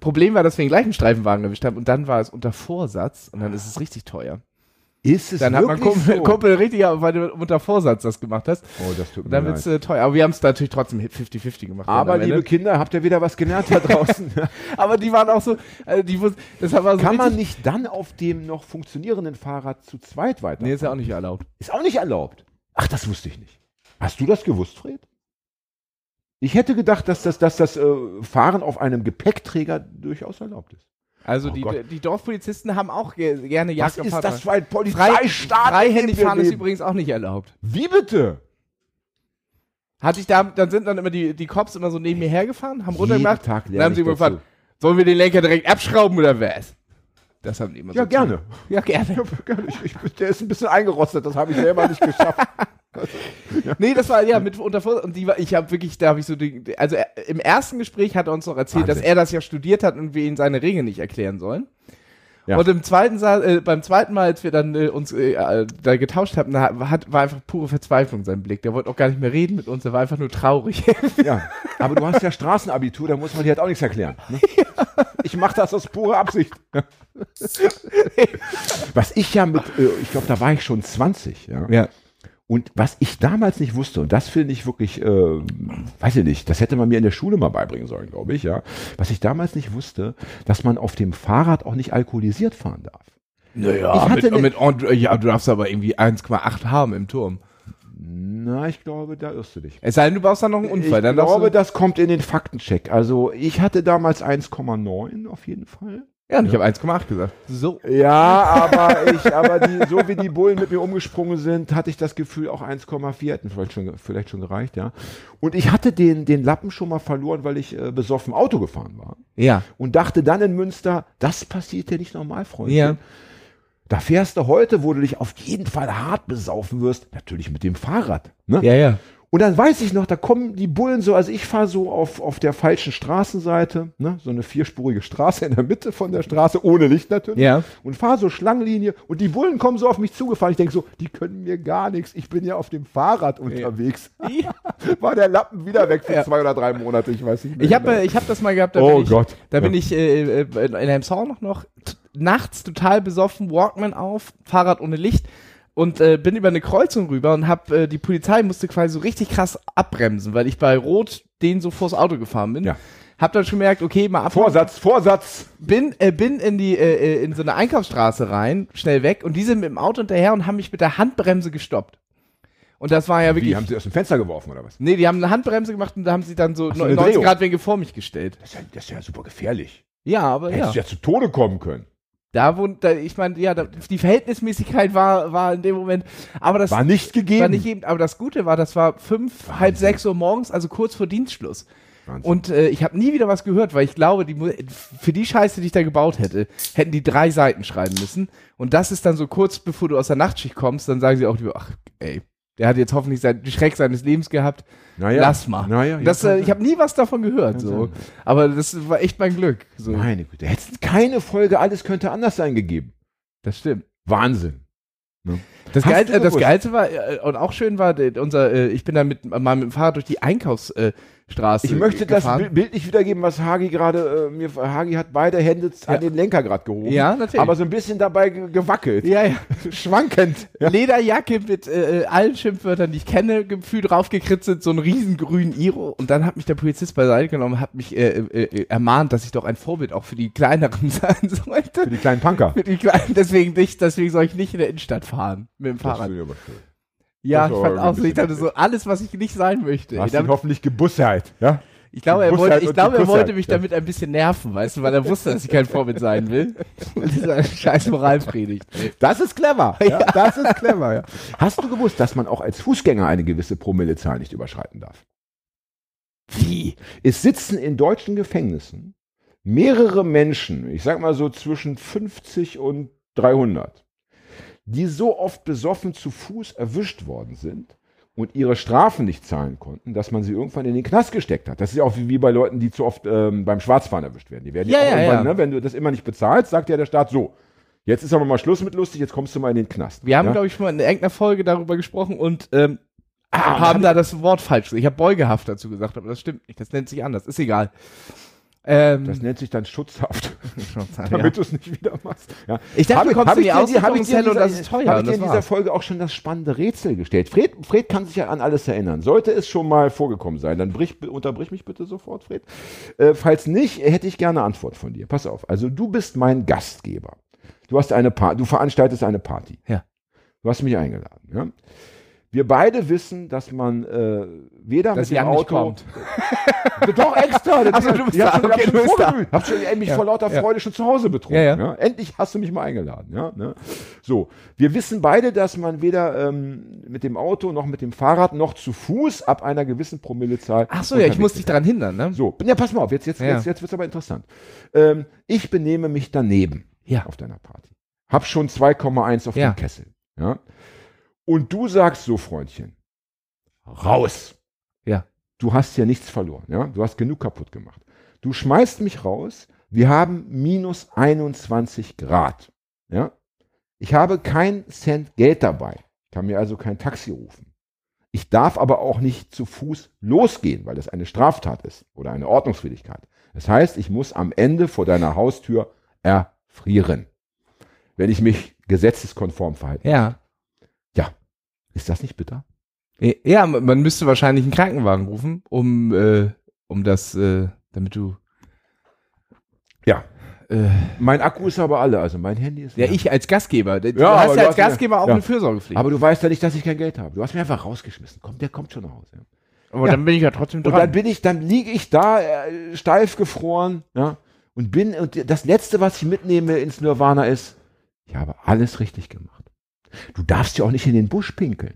Problem war, dass wir den gleichen Streifenwagen erwischt haben und dann war es unter Vorsatz und dann ist es richtig teuer. Ist es Dann hat wirklich Kumpel, so? Kumpel richtig, weil du unter Vorsatz das gemacht hast. Oh, das tut mir dann wird's leid. äh, teuer. Aber wir haben es natürlich trotzdem 50-50 gemacht. Aber liebe Kinder, habt ihr wieder was gelernt da draußen? (laughs) aber die waren auch so, äh, die wus- das war so Kann man nicht dann auf dem noch funktionierenden Fahrrad zu zweit weiter? Nee, ist ja auch nicht erlaubt. Ist auch nicht erlaubt. Ach, das wusste ich nicht. Hast du das gewusst, Fred? Ich hätte gedacht, dass das, dass das äh, Fahren auf einem Gepäckträger durchaus erlaubt ist. Also Oh die, Gott. die Dorfpolizisten haben auch ge gerne Was Jagd auf ist das für ein Frei, Polizeistaat? dem freihändig fahren ist übrigens auch nicht erlaubt. Wie bitte? Hatte ich da, dann sind dann immer die, die Cops immer so neben mir hergefahren, haben runtergemacht. Tag Dann haben sie immer gefragt, sollen wir den Lenker direkt abschrauben oder was? Das haben die immer Ja, so gerne. Ja, gerne. Ja, gerne. Ich, ich, der ist ein bisschen eingerostet, das habe ich selber nicht geschafft. (laughs) Nee, das war ja mit unter. Und die war, ich habe wirklich, da habe ich so, die, also er, im ersten Gespräch hat er uns noch erzählt, dass Wahnsinn. er das ja studiert hat und wir ihm seine Regeln nicht erklären sollen. Ja. Und im zweiten Sa äh, beim zweiten Mal, als wir dann äh, uns äh, äh, da getauscht haben, da hat, war einfach pure Verzweiflung sein Blick. Der wollte auch gar nicht mehr reden mit uns, der war einfach nur traurig. (laughs) Ja, aber du hast ja Straßenabitur, da muss man dir halt auch nichts erklären. Ne? Ich mache das aus purer Absicht. (laughs) Was ich ja mit, äh, ich glaube, da war ich schon 20, ja. ja. Und was ich damals nicht wusste, und das finde ich wirklich, äh, weiß ich nicht, das hätte man mir in der Schule mal beibringen sollen, glaube ich, ja. Was ich damals nicht wusste, dass man auf dem Fahrrad auch nicht alkoholisiert fahren darf. Naja, mit, ne- mit, ja, du darfst aber irgendwie 1,8 haben im Turm. Na, ich glaube, da irrst du dich. Es sei denn, du baust dann noch einen Unfall. ich glaube, das kommt in den Faktencheck. Also ich hatte damals 1,9 auf jeden Fall. Ja, und ich habe 1,8 gesagt. So. Ja, aber ich, aber die, so wie die Bullen mit mir umgesprungen sind, hatte ich das Gefühl, auch 1,4 hätten vielleicht schon, vielleicht schon gereicht, ja. Und ich hatte den, den Lappen schon mal verloren, weil ich äh, besoffen Auto gefahren war. Ja. Und dachte dann in Münster, das passiert dir nicht normal, Freundchen. Ja. Da fährst du heute, wo du dich auf jeden Fall hart besaufen wirst, natürlich mit dem Fahrrad. Ne? Ja, ja. Und dann weiß ich noch, da kommen die Bullen so, also ich fahre so auf, auf der falschen Straßenseite, ne, so eine vierspurige Straße in der Mitte von der Straße, ohne Licht natürlich. Ja. Und fahre so Schlangenlinie und die Bullen kommen so auf mich zugefahren. Ich denke so, die können mir gar nichts. Ich bin ja auf dem Fahrrad unterwegs. (laughs) (laughs) War der Lappen wieder weg für Ja. zwei oder drei Monate, ich weiß nicht mehr. Ich habe genau. äh, ich hab das mal gehabt, da Oh bin ich, Gott. da bin Ja. ich äh, äh, in einem Song noch, noch nachts total besoffen, Walkman auf, Fahrrad ohne Licht und äh, bin über eine Kreuzung rüber und hab äh, die Polizei musste quasi so richtig krass abbremsen, weil ich bei Rot denen so vors Auto gefahren bin. Ja. hab dann schon gemerkt, okay, mal ab. Vorsatz, Vorsatz. Bin, äh, bin in die, äh, äh, in so eine Einkaufsstraße rein, schnell weg und die sind mit dem Auto hinterher und haben mich mit der Handbremse gestoppt. Und das war ja wirklich. Wie, haben sie aus dem Fenster geworfen oder was? nee, die haben eine Handbremse gemacht und da haben sie dann so so, eine 90 Drehung. Grad Winkel vor mich gestellt. Das ist ja, das ist ja super gefährlich. Ja, aber ja. Hättest du ja zu Tode kommen können. Da wo, da, ich meine, ja, da, die Verhältnismäßigkeit war, war in dem Moment, aber das War nicht gegeben. war nicht eben, aber das Gute war, das war fünf, halb sechs Uhr morgens, also kurz vor Dienstschluss. Wahnsinn. Und äh, ich habe nie wieder was gehört, weil ich glaube, die, für die Scheiße, die ich da gebaut hätte, hätten die drei Seiten schreiben müssen. Und das ist dann so kurz bevor du aus der Nachtschicht kommst, dann sagen sie auch lieber, ach, ey, der hat jetzt hoffentlich sein, den Schreck seines Lebens gehabt. Naja. Lass mal. Naja, das, äh, ich habe nie was davon gehört, so. Aber das war echt mein Glück. So. Meine Güte. Hätte es keine Folge, alles könnte anders sein gegeben. Das stimmt. Wahnsinn. Das, Hast Geil, das? Geilste war, äh, und auch schön war, unser, äh, ich bin dann mit, mal mit dem Fahrrad durch die Einkaufsstraße äh, Straße Ich möchte das gefahren. Bild- bildlich wiedergeben, was Hagi gerade äh, mir. Hagi hat beide Hände Ja. an den Lenker gerade gehoben. Ja, natürlich. Aber so ein bisschen dabei ge gewackelt. Ja, ja. (laughs) Schwankend. Ja. Lederjacke mit äh, äh, allen Schimpfwörtern, die ich kenne, gefühlt draufgekritzelt, so ein riesengrünen Iro. Und dann hat mich der Polizist beiseite genommen und hat mich äh, äh, äh, ermahnt, dass ich doch ein Vorbild auch für die kleineren (laughs) sein sollte. Für die kleinen Punker. Für die kleinen, deswegen nicht, deswegen soll ich nicht in der Innenstadt fahren mit dem Das Fahrrad. schön. Ja, das ich fand auch so, ich dachte so, alles, was ich nicht sein möchte. Hast Damit- hoffentlich gebussert. Ja? Ich glaube, er wollte, ich glaube, er wollte mich damit ein bisschen nerven, weißt du, weil er wusste, dass ich kein Vorbild sein will. (laughs) Und dieser scheiß Moralpredigt. Das ist clever. Ja, Das ist clever, ja. Hast du gewusst, dass man auch als Fußgänger eine gewisse Promillezahl nicht überschreiten darf? Wie? Es sitzen in deutschen Gefängnissen mehrere Menschen, ich sag mal so zwischen 50 und 300, die so oft besoffen zu Fuß erwischt worden sind und ihre Strafen nicht zahlen konnten, dass man sie irgendwann in den Knast gesteckt hat. Das ist ja auch wie, wie bei Leuten, die zu oft ähm, beim Schwarzfahren erwischt werden. Die werden Ja, auch ja, irgendwann, ja. Ne, wenn du das immer nicht bezahlst, sagt ja der Staat so. Jetzt ist aber mal Schluss mit lustig, jetzt kommst du mal in den Knast. Wir haben, ja? glaube ich, schon mal in irgendeiner Folge darüber gesprochen und ähm, Ah, haben da das Wort falsch. Ich habe Beugehaft dazu gesagt, aber das stimmt nicht. Das nennt sich anders. Ist egal. Ähm, das nennt sich dann Schutzhaft, ja. damit du es nicht wieder machst. Ja. Ich dachte, Hab hab dir- hab ich dir Ausbildungszelle und dieser- das ist teuer. Habe und ich dir in dieser war's. Folge auch schon das spannende Rätsel gestellt. Fred, Fred kann sich ja an alles erinnern. Sollte es schon mal vorgekommen sein, dann brich, unterbrich mich bitte sofort, Fred. Äh, falls nicht, hätte ich gerne eine Antwort von dir. Pass auf. Also du bist mein Gastgeber. Du hast eine Pa- du veranstaltest eine Party. Ja. Du hast mich eingeladen. Ja? Wir beide wissen, dass man äh, weder Dass mit dem Jan Auto kommt. (laughs) Doch extra. (laughs) Ach so, du bist ich da. schon, Okay, hab du schon bist schon ey, mich Ja. vor lauter Ja. Freude schon zu Hause betrunken. Ja, Ja. Endlich hast du mich mal eingeladen. Ja, ne? So, wir wissen beide, dass man weder ähm, mit dem Auto noch mit dem Fahrrad noch zu Fuß ab einer gewissen Promillezahl. Ach so, ja, ich muss dich daran hindern, ne? So, ja, pass mal auf, jetzt, jetzt, jetzt, jetzt wird's aber interessant. Ähm, ich benehme mich daneben Ja. auf deiner Party. Hab schon 2,1 auf dem Kessel. Ja. Und du sagst so, Freundchen, raus. Ja. Du hast ja nichts verloren. Ja. Du hast genug kaputt gemacht. Du schmeißt mich raus. Wir haben minus 21 Grad. Ja. Ich habe kein Cent Geld dabei. Ich kann mir also kein Taxi rufen. Ich darf aber auch nicht zu Fuß losgehen, weil das eine Straftat ist oder eine Ordnungswidrigkeit. Das heißt, ich muss am Ende vor deiner Haustür erfrieren, wenn ich mich gesetzeskonform verhalte. Ja, ist das nicht bitter? Ja, man müsste wahrscheinlich einen Krankenwagen rufen, um, äh, um das, äh, damit du. Ja. Äh, Mein Akku ist aber alle, also mein Handy ist ja, leer. ich als Gastgeber. Du Ja, aber hast du ja als hast ja- Gastgeber auch ja. eine Fürsorgepflicht. Aber du weißt ja nicht, dass ich kein Geld habe. Du hast mich einfach rausgeschmissen. Komm, der kommt schon nach Hause. Aber ja. dann bin ich ja trotzdem Und dran. dann bin ich, dann liege ich da äh, steif gefroren, ja, und bin und das letzte, was ich mitnehme ins Nirvana ist, ich habe alles richtig gemacht. Du darfst ja auch nicht in den Busch pinkeln.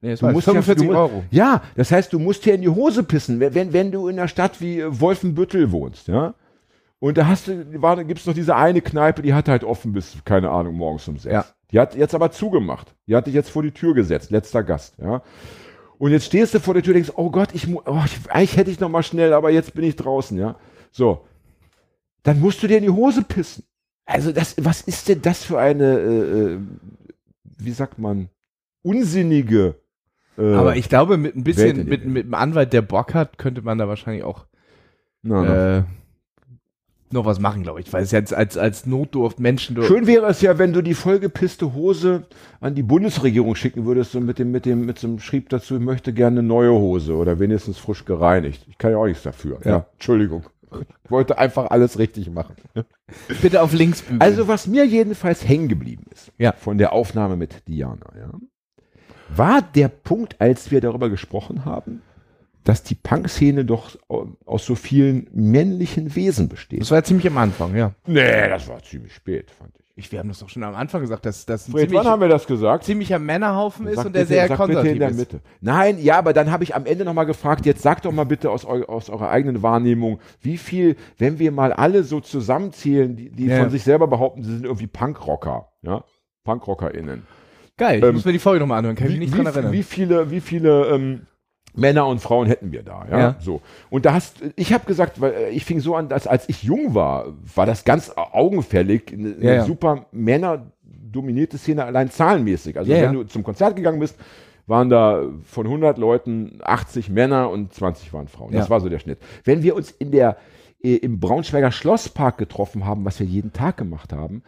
nee, das du musst ja- 45 du mu- Euro. Ja, das heißt, du musst dir in die Hose pissen, wenn, wenn, du in einer Stadt wie äh, Wolfenbüttel wohnst, ja. Und da hast du, war, gibt's noch diese eine Kneipe, die hat halt offen bis, keine Ahnung, morgens um sechs. Ja. Die hat jetzt aber zugemacht. Die hat dich jetzt vor die Tür gesetzt, letzter Gast, ja. Und jetzt stehst du vor der Tür und denkst, oh Gott, ich, oh, ich eigentlich hätte ich noch mal schnell, aber jetzt bin ich draußen, ja. So. Dann musst du dir in die Hose pissen. Also das, was ist denn das für eine, äh, äh, wie sagt man, unsinnige äh, Aber ich glaube, mit ein bisschen, mit, mit einem Anwalt, der Bock hat, könnte man da wahrscheinlich auch na, na. äh, noch was machen, glaube ich. Weil es jetzt als, als Notdurft Menschen Schön wäre es ja, wenn du die vollgepisste Hose an die Bundesregierung schicken würdest und mit dem, mit dem, mit so einem Schrieb dazu, ich möchte gerne eine neue Hose oder wenigstens frisch gereinigt. Ich kann ja auch nichts dafür. Ja. Ja. Entschuldigung. Ich wollte einfach alles richtig machen. Bitte auf links bügeln. Also was mir jedenfalls hängen geblieben ist Ja. von der Aufnahme mit Diana, ja, war der Punkt, als wir darüber gesprochen haben, dass die Punk-Szene doch aus so vielen männlichen Wesen besteht. das war ja ziemlich am Anfang, ja. nee, das war ziemlich spät, fand ich. Ich, wir haben das doch schon am Anfang gesagt, dass das ein Fred, ziemlich, wann haben wir das gesagt? ziemlicher Männerhaufen ist Sag und der bitte- sehr sag konservativ bitte in der ist. Mitte. Nein, ja, aber dann habe ich am Ende nochmal gefragt, jetzt sagt doch mal bitte aus, eu aus eurer eigenen Wahrnehmung, wie viel, wenn wir mal alle so zusammenzählen, die, die Ja. von sich selber behaupten, sie sind irgendwie Punkrocker, ja, PunkrockerInnen. Geil, ich Ähm, muss mir die Folge nochmal anhören, kann ich Wie, mich nicht wie, dran erinnern. wie viele, wie viele ähm, Männer und Frauen hätten wir da, ja? Ja. So. Und da hast, ich habe gesagt, weil äh, ich fing so an, dass als ich jung war, war das ganz augenfällig, eine, Ja, ja. super männerdominierte Szene, allein zahlenmäßig. Also wenn du zum Konzert gegangen bist, waren da von 100 Leuten 80 Männer und 20 waren Frauen. Das war so der Schnitt. Wenn wir uns in der äh, im Braunschweiger Schlosspark getroffen haben, was wir jeden Tag gemacht haben,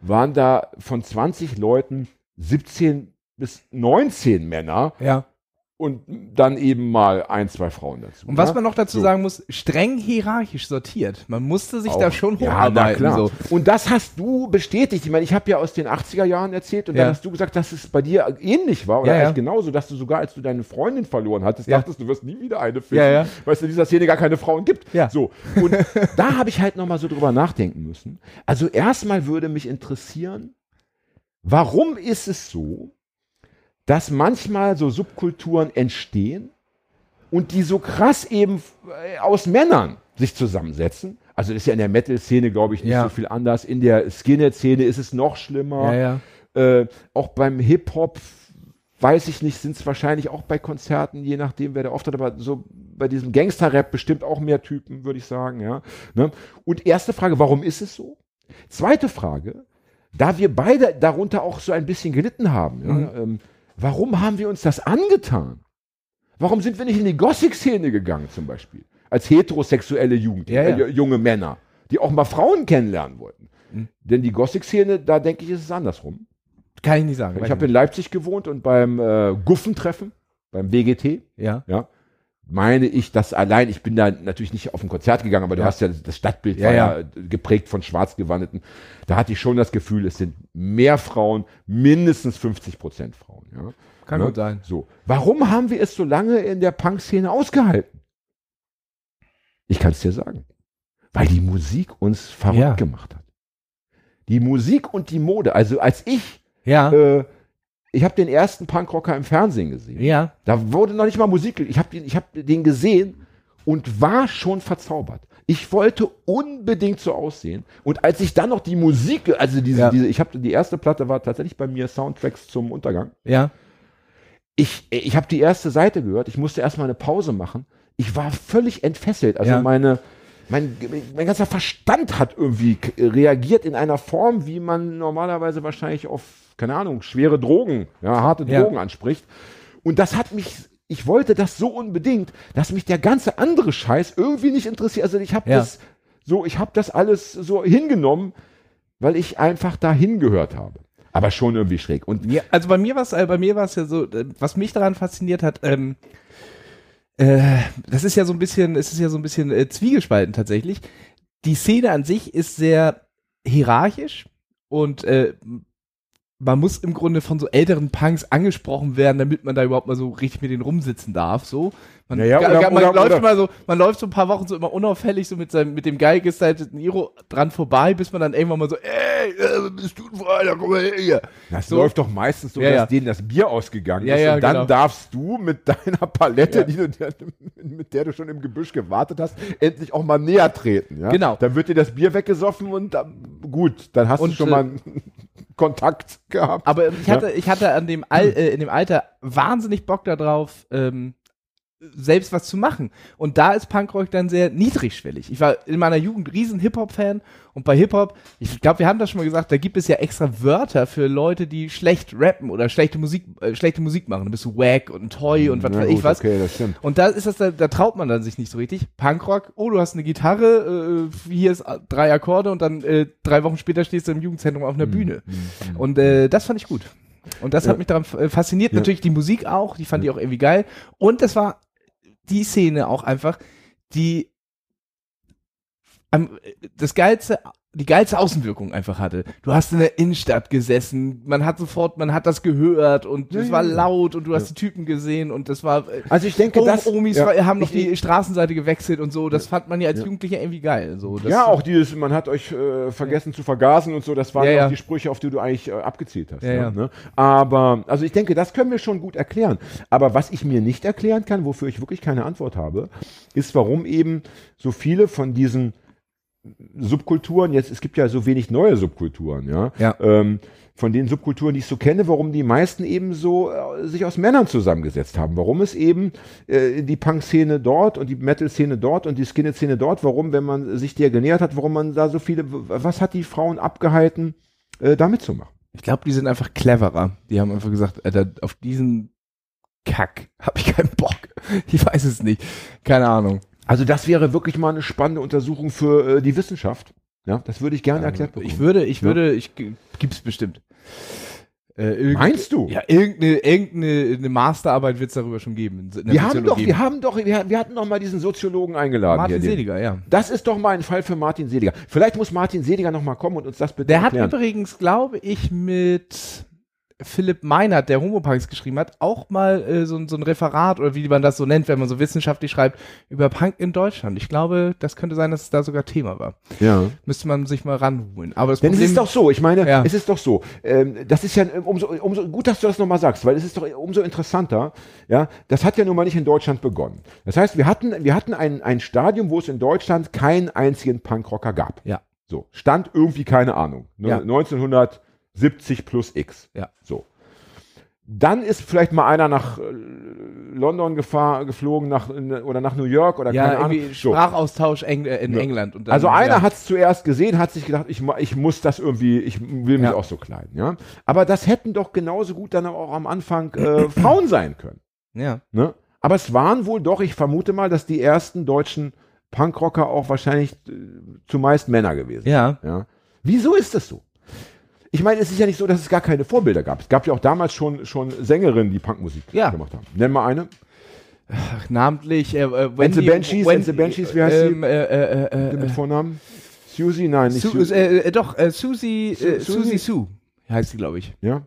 waren da von 20 Leuten 17 bis 19 Männer ja. Und dann eben mal ein, zwei Frauen dazu. Und was ja? man noch dazu So. sagen muss, streng hierarchisch sortiert. Man musste sich Auch- da schon ja, hocharbeiten. klar. so. Und das hast du bestätigt. Ich meine, ich habe ja aus den 80er Jahren erzählt und Ja. dann hast du gesagt, dass es bei dir ähnlich war oder Ja, ja. genauso, dass du sogar, als du deine Freundin verloren hattest, Ja. dachtest, du wirst nie wieder eine finden, Ja, ja. weil es in dieser Szene gar keine Frauen gibt. Ja. So. Und (laughs) da habe ich halt nochmal so drüber nachdenken müssen. Also erstmal würde mich interessieren, warum ist es so, dass manchmal so Subkulturen entstehen und die so krass eben äh, aus Männern sich zusammensetzen. Also ist ja in der Metal-Szene, glaube ich, nicht Ja. so viel anders. In der Skinhead-Szene ist es noch schlimmer. Ja, ja. Äh, auch beim Hip-Hop, weiß ich nicht, sind es wahrscheinlich auch bei Konzerten, je nachdem, wer da auftritt, aber so bei diesem Gangster-Rap bestimmt auch mehr Typen, würde ich sagen. Ja. Ne? Und erste Frage, warum ist es so? Zweite Frage, da wir beide darunter auch so ein bisschen gelitten haben, Mhm. ähm, warum haben wir uns das angetan? Warum sind wir nicht in die Gothic-Szene gegangen zum Beispiel? Als heterosexuelle Jugend, Ja, ja. Äh, junge Männer, die auch mal Frauen kennenlernen wollten. Mhm. Denn die Gothic-Szene, da denke ich, ist es andersrum. Kann ich nicht sagen. Ich habe in. Leipzig gewohnt und beim äh, Guffentreffen, beim WGT, ja. ja, meine ich, dass allein, ich bin da natürlich nicht auf ein Konzert gegangen, aber du Ja. hast ja, das Stadtbild Ja, war ja. geprägt von Schwarzgewandeten. Da hatte ich schon das Gefühl, es sind mehr Frauen, mindestens 50 Prozent Frauen. Ja. Kann Ne? gut sein. So. Warum haben wir es so lange in der Punk-Szene ausgehalten? Ich kann es dir sagen. Weil die Musik uns verrückt gemacht hat. Die Musik und die Mode. Also als ich, Ja. äh, ich habe den ersten Punkrocker im Fernsehen gesehen. ja. Da wurde noch nicht mal Musik. Ich habe den, ich hab den gesehen und war schon verzaubert. Ich wollte unbedingt so aussehen. Und als ich dann noch die Musik, also diese, Ja. diese ich habe die erste Platte war tatsächlich bei mir Soundtracks zum Untergang. Ja. Ich, ich habe die erste Seite gehört. Ich musste erstmal eine Pause machen. Ich war völlig entfesselt. Also Ja. meine, mein, mein ganzer Verstand hat irgendwie reagiert in einer Form, wie man normalerweise wahrscheinlich auf, keine Ahnung, schwere Drogen, ja, harte Ja. Drogen anspricht. Und das hat mich, ich wollte das so unbedingt, dass mich der ganze andere Scheiß irgendwie nicht interessiert. Also ich habe Ja. das so, ich habe das alles so hingenommen, weil ich einfach da hingehört habe. Aber schon irgendwie schräg. Und Ja, also bei mir war es, äh, bei mir war es ja so, äh, was mich daran fasziniert hat, ähm, äh, das ist ja so ein bisschen, es ist ja so ein bisschen äh, zwiegespalten tatsächlich. Die Szene an sich ist sehr hierarchisch und äh, man muss im Grunde von so älteren Punks angesprochen werden, damit man da überhaupt mal so richtig mit denen rumsitzen darf. So, man, Ja, ja, oder- man oder- läuft oder- mal so, man läuft so ein paar Wochen so immer unauffällig so mit seinem, mit dem geil gestylteten Iro dran vorbei, bis man dann irgendwann mal so, ey, äh, bist du für einer, komm mal her hier. Das So. läuft doch meistens so, Ja, dass denen das Bier ausgegangen ist und dann genau. darfst du mit deiner Palette, die du, mit der du schon im Gebüsch gewartet hast, endlich auch mal näher treten. Ja? Genau. Dann wird dir das Bier weggesoffen und dann, gut, dann hast Und, du schon äh, mal Kontakt gehabt. Aber ich hatte, ich hatte an dem Al äh, in dem Alter wahnsinnig Bock darauf, ähm, selbst was zu machen. Und da ist Punkrock dann sehr niedrigschwellig. Ich war in meiner Jugend riesen Hip-Hop-Fan und bei Hip-Hop, ich glaube, wir haben das schon mal gesagt, da gibt es ja extra Wörter für Leute, die schlecht rappen oder schlechte Musik, äh, schlechte Musik machen. Da bist du wack und toy und was weiß ich was. Okay, das stimmt. Und da ist das, da, da traut man dann sich nicht so richtig. Punkrock, oh, du hast eine Gitarre, äh, hier ist äh, drei Akkorde und dann äh, drei Wochen später stehst du im Jugendzentrum auf Mhm. einer Bühne. Und äh, das fand ich gut. Und das Ja. hat mich daran äh, fasziniert. Ja. Natürlich die Musik auch, die fand ich auch irgendwie geil. Und das war die Szene auch einfach, die das geilste, die geilste Außenwirkung einfach hatte. Du hast in der Innenstadt gesessen, man hat sofort, man hat das gehört und es Ja, war ja. laut und du hast die Typen gesehen und das war, äh, Also ich denke, Om- das Omis ja, haben noch die Straßenseite gewechselt und so, das fand man ja als Jugendlicher irgendwie geil. So, ja, auch dieses, man hat euch äh, vergessen zu vergasen und so, das waren Ja, ja, ja. auch die Sprüche, auf die du eigentlich äh, abgezielt hast. Ja, ja. Ne? Aber, also ich denke, das können wir schon gut erklären. Aber was ich mir nicht erklären kann, wofür ich wirklich keine Antwort habe, ist, warum eben so viele von diesen Subkulturen, jetzt, es gibt ja so wenig neue Subkulturen, ja. Ja. Ähm, von den Subkulturen, die ich so kenne, warum die meisten eben so äh, sich aus Männern zusammengesetzt haben. Warum es eben äh, die Punk-Szene dort und die Metal-Szene dort und die Skinhead-Szene dort, warum, wenn man sich der genähert hat, warum man da so viele, was hat die Frauen abgehalten, äh, da mitzumachen? Ich glaube, die sind einfach cleverer. Die haben einfach gesagt, Alter, auf diesen Kack habe ich keinen Bock. Ich weiß es nicht. Keine Ahnung. Also das wäre wirklich mal eine spannende Untersuchung für äh, die Wissenschaft. Ja, das würde ich gerne erklärt bekommen. Ich würde, ich würde, ich gibt's bestimmt. Äh, Meinst du? Ja, irgendeine, irgendeine eine Masterarbeit wird es darüber schon geben. in der wir haben doch, wir haben doch, wir, wir hatten doch mal diesen Soziologen eingeladen. Martin hier, den- Seliger, ja. Das ist doch mal ein Fall für Martin Seliger. Vielleicht muss Martin Seliger noch mal kommen und uns das bitte Der hat erklären. übrigens, glaube ich, mit Philipp Meinert, der Homopunks geschrieben hat, auch mal äh, so, ein- so ein Referat oder wie man das so nennt, wenn man so wissenschaftlich schreibt, über Punk in Deutschland. Ich glaube, das könnte sein, dass es da sogar Thema war. ja. Müsste man sich mal ranholen. Aber das Denn es Problem ist doch so, ich meine, Ja. es ist doch so, ähm, das ist ja umso, umso gut, dass du das nochmal sagst, weil es ist doch umso interessanter, ja, das hat ja nun mal nicht in Deutschland begonnen. Das heißt, wir hatten, wir hatten ein, ein Stadium, wo es in Deutschland keinen einzigen Punkrocker gab. Ja. So, stand irgendwie, keine Ahnung, ne, Ja. 1970 plus X. Ja. So. Dann ist vielleicht mal einer nach äh, London gefahr, geflogen nach, oder nach New York oder ja, keine Ahnung. So. Sprachaustausch Eng äh, in Ja. England. Dann, Also einer ja. hat es zuerst gesehen, hat sich gedacht, ich, ich muss das irgendwie, ich will mich Ja. auch so kleiden. Ja? Aber das hätten doch genauso gut dann auch am Anfang äh, (clears throat) Frauen sein können. Ja. Ne? Aber es waren wohl doch, ich vermute mal, dass die ersten deutschen Punkrocker auch wahrscheinlich äh, zumeist Männer gewesen sind. Ja. Ja? Wieso ist das so? Ich meine, es ist ja nicht so, dass es gar keine Vorbilder gab. Es gab ja auch damals schon, schon Sängerinnen, die Punkmusik Ja. gemacht haben. Nenn mal eine. Ach, namentlich, äh, äh, And the Banshees, and the Banshees, wie heißt sie? ähm, äh, äh, äh, Mit äh, Vornamen? Susie? Nein, nicht Su Susie. äh, äh, doch, äh, Susie, äh, Su- Susie Susie? Sue heißt sie, glaube ich. Ja,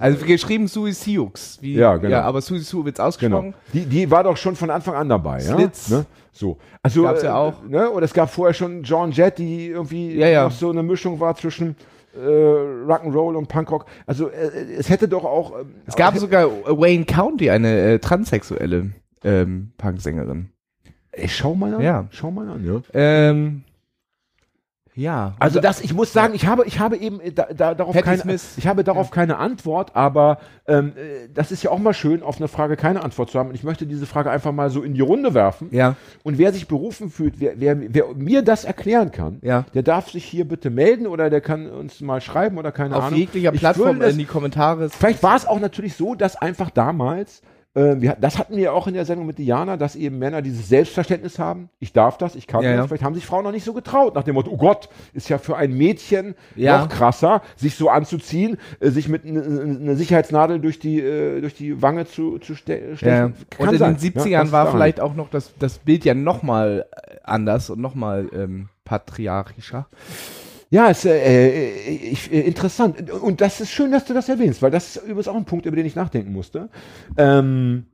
Also geschrieben Susie Sioux. Wie, Ja, genau. Ja, aber Susie Sue wird's Genau. ausgesprochen. Die, die war doch schon von Anfang an dabei, ja? Slits. Ne? So. Also, Gab's ja auch. Ne? Und es gab vorher schon John Jett, die irgendwie Ja, ja. noch so eine Mischung war zwischen äh, Rock'n'Roll und Punkrock. Also äh, es hätte doch auch. ähm, Es gab hätte- sogar Wayne County, eine äh, transsexuelle ähm, Punksängerin. Ey, schau mal an. Ja. Schau mal an, ja. Ähm, ja. Also das, ich muss sagen, ich habe, ich habe eben äh, da, da, darauf keine, Smith. ich habe darauf keine Antwort, aber ähm, äh, das ist ja auch mal schön, auf eine Frage keine Antwort zu haben. Und ich möchte diese Frage einfach mal so in die Runde werfen. ja. Und wer sich berufen fühlt, wer, wer, wer mir das erklären kann, Ja. der darf sich hier bitte melden oder der kann uns mal schreiben oder keine Auf Ahnung. jeglicher Ich Plattform das, in die Kommentare. Vielleicht war es auch natürlich so, dass einfach damals, wir, das hatten wir auch in der Sendung mit Diana, dass eben Männer dieses Selbstverständnis haben. Ich darf das, ich kann Ja, das. ja. Vielleicht haben sich Frauen noch nicht so getraut, nach dem Motto, oh Gott, ist ja für ein Mädchen Ja. noch krasser, sich so anzuziehen, äh, sich mit eine ne Sicherheitsnadel durch die, äh, durch die Wange zu, zu ste stechen. Und in sein. den 70ern Ja, das war vielleicht auch noch das, das Bild ja nochmal anders und nochmal ähm, patriarchischer. Ja, ist äh, äh, ich, äh, interessant. Und das ist schön, dass du das erwähnst, weil das ist übrigens auch ein Punkt, über den ich nachdenken musste. Ähm,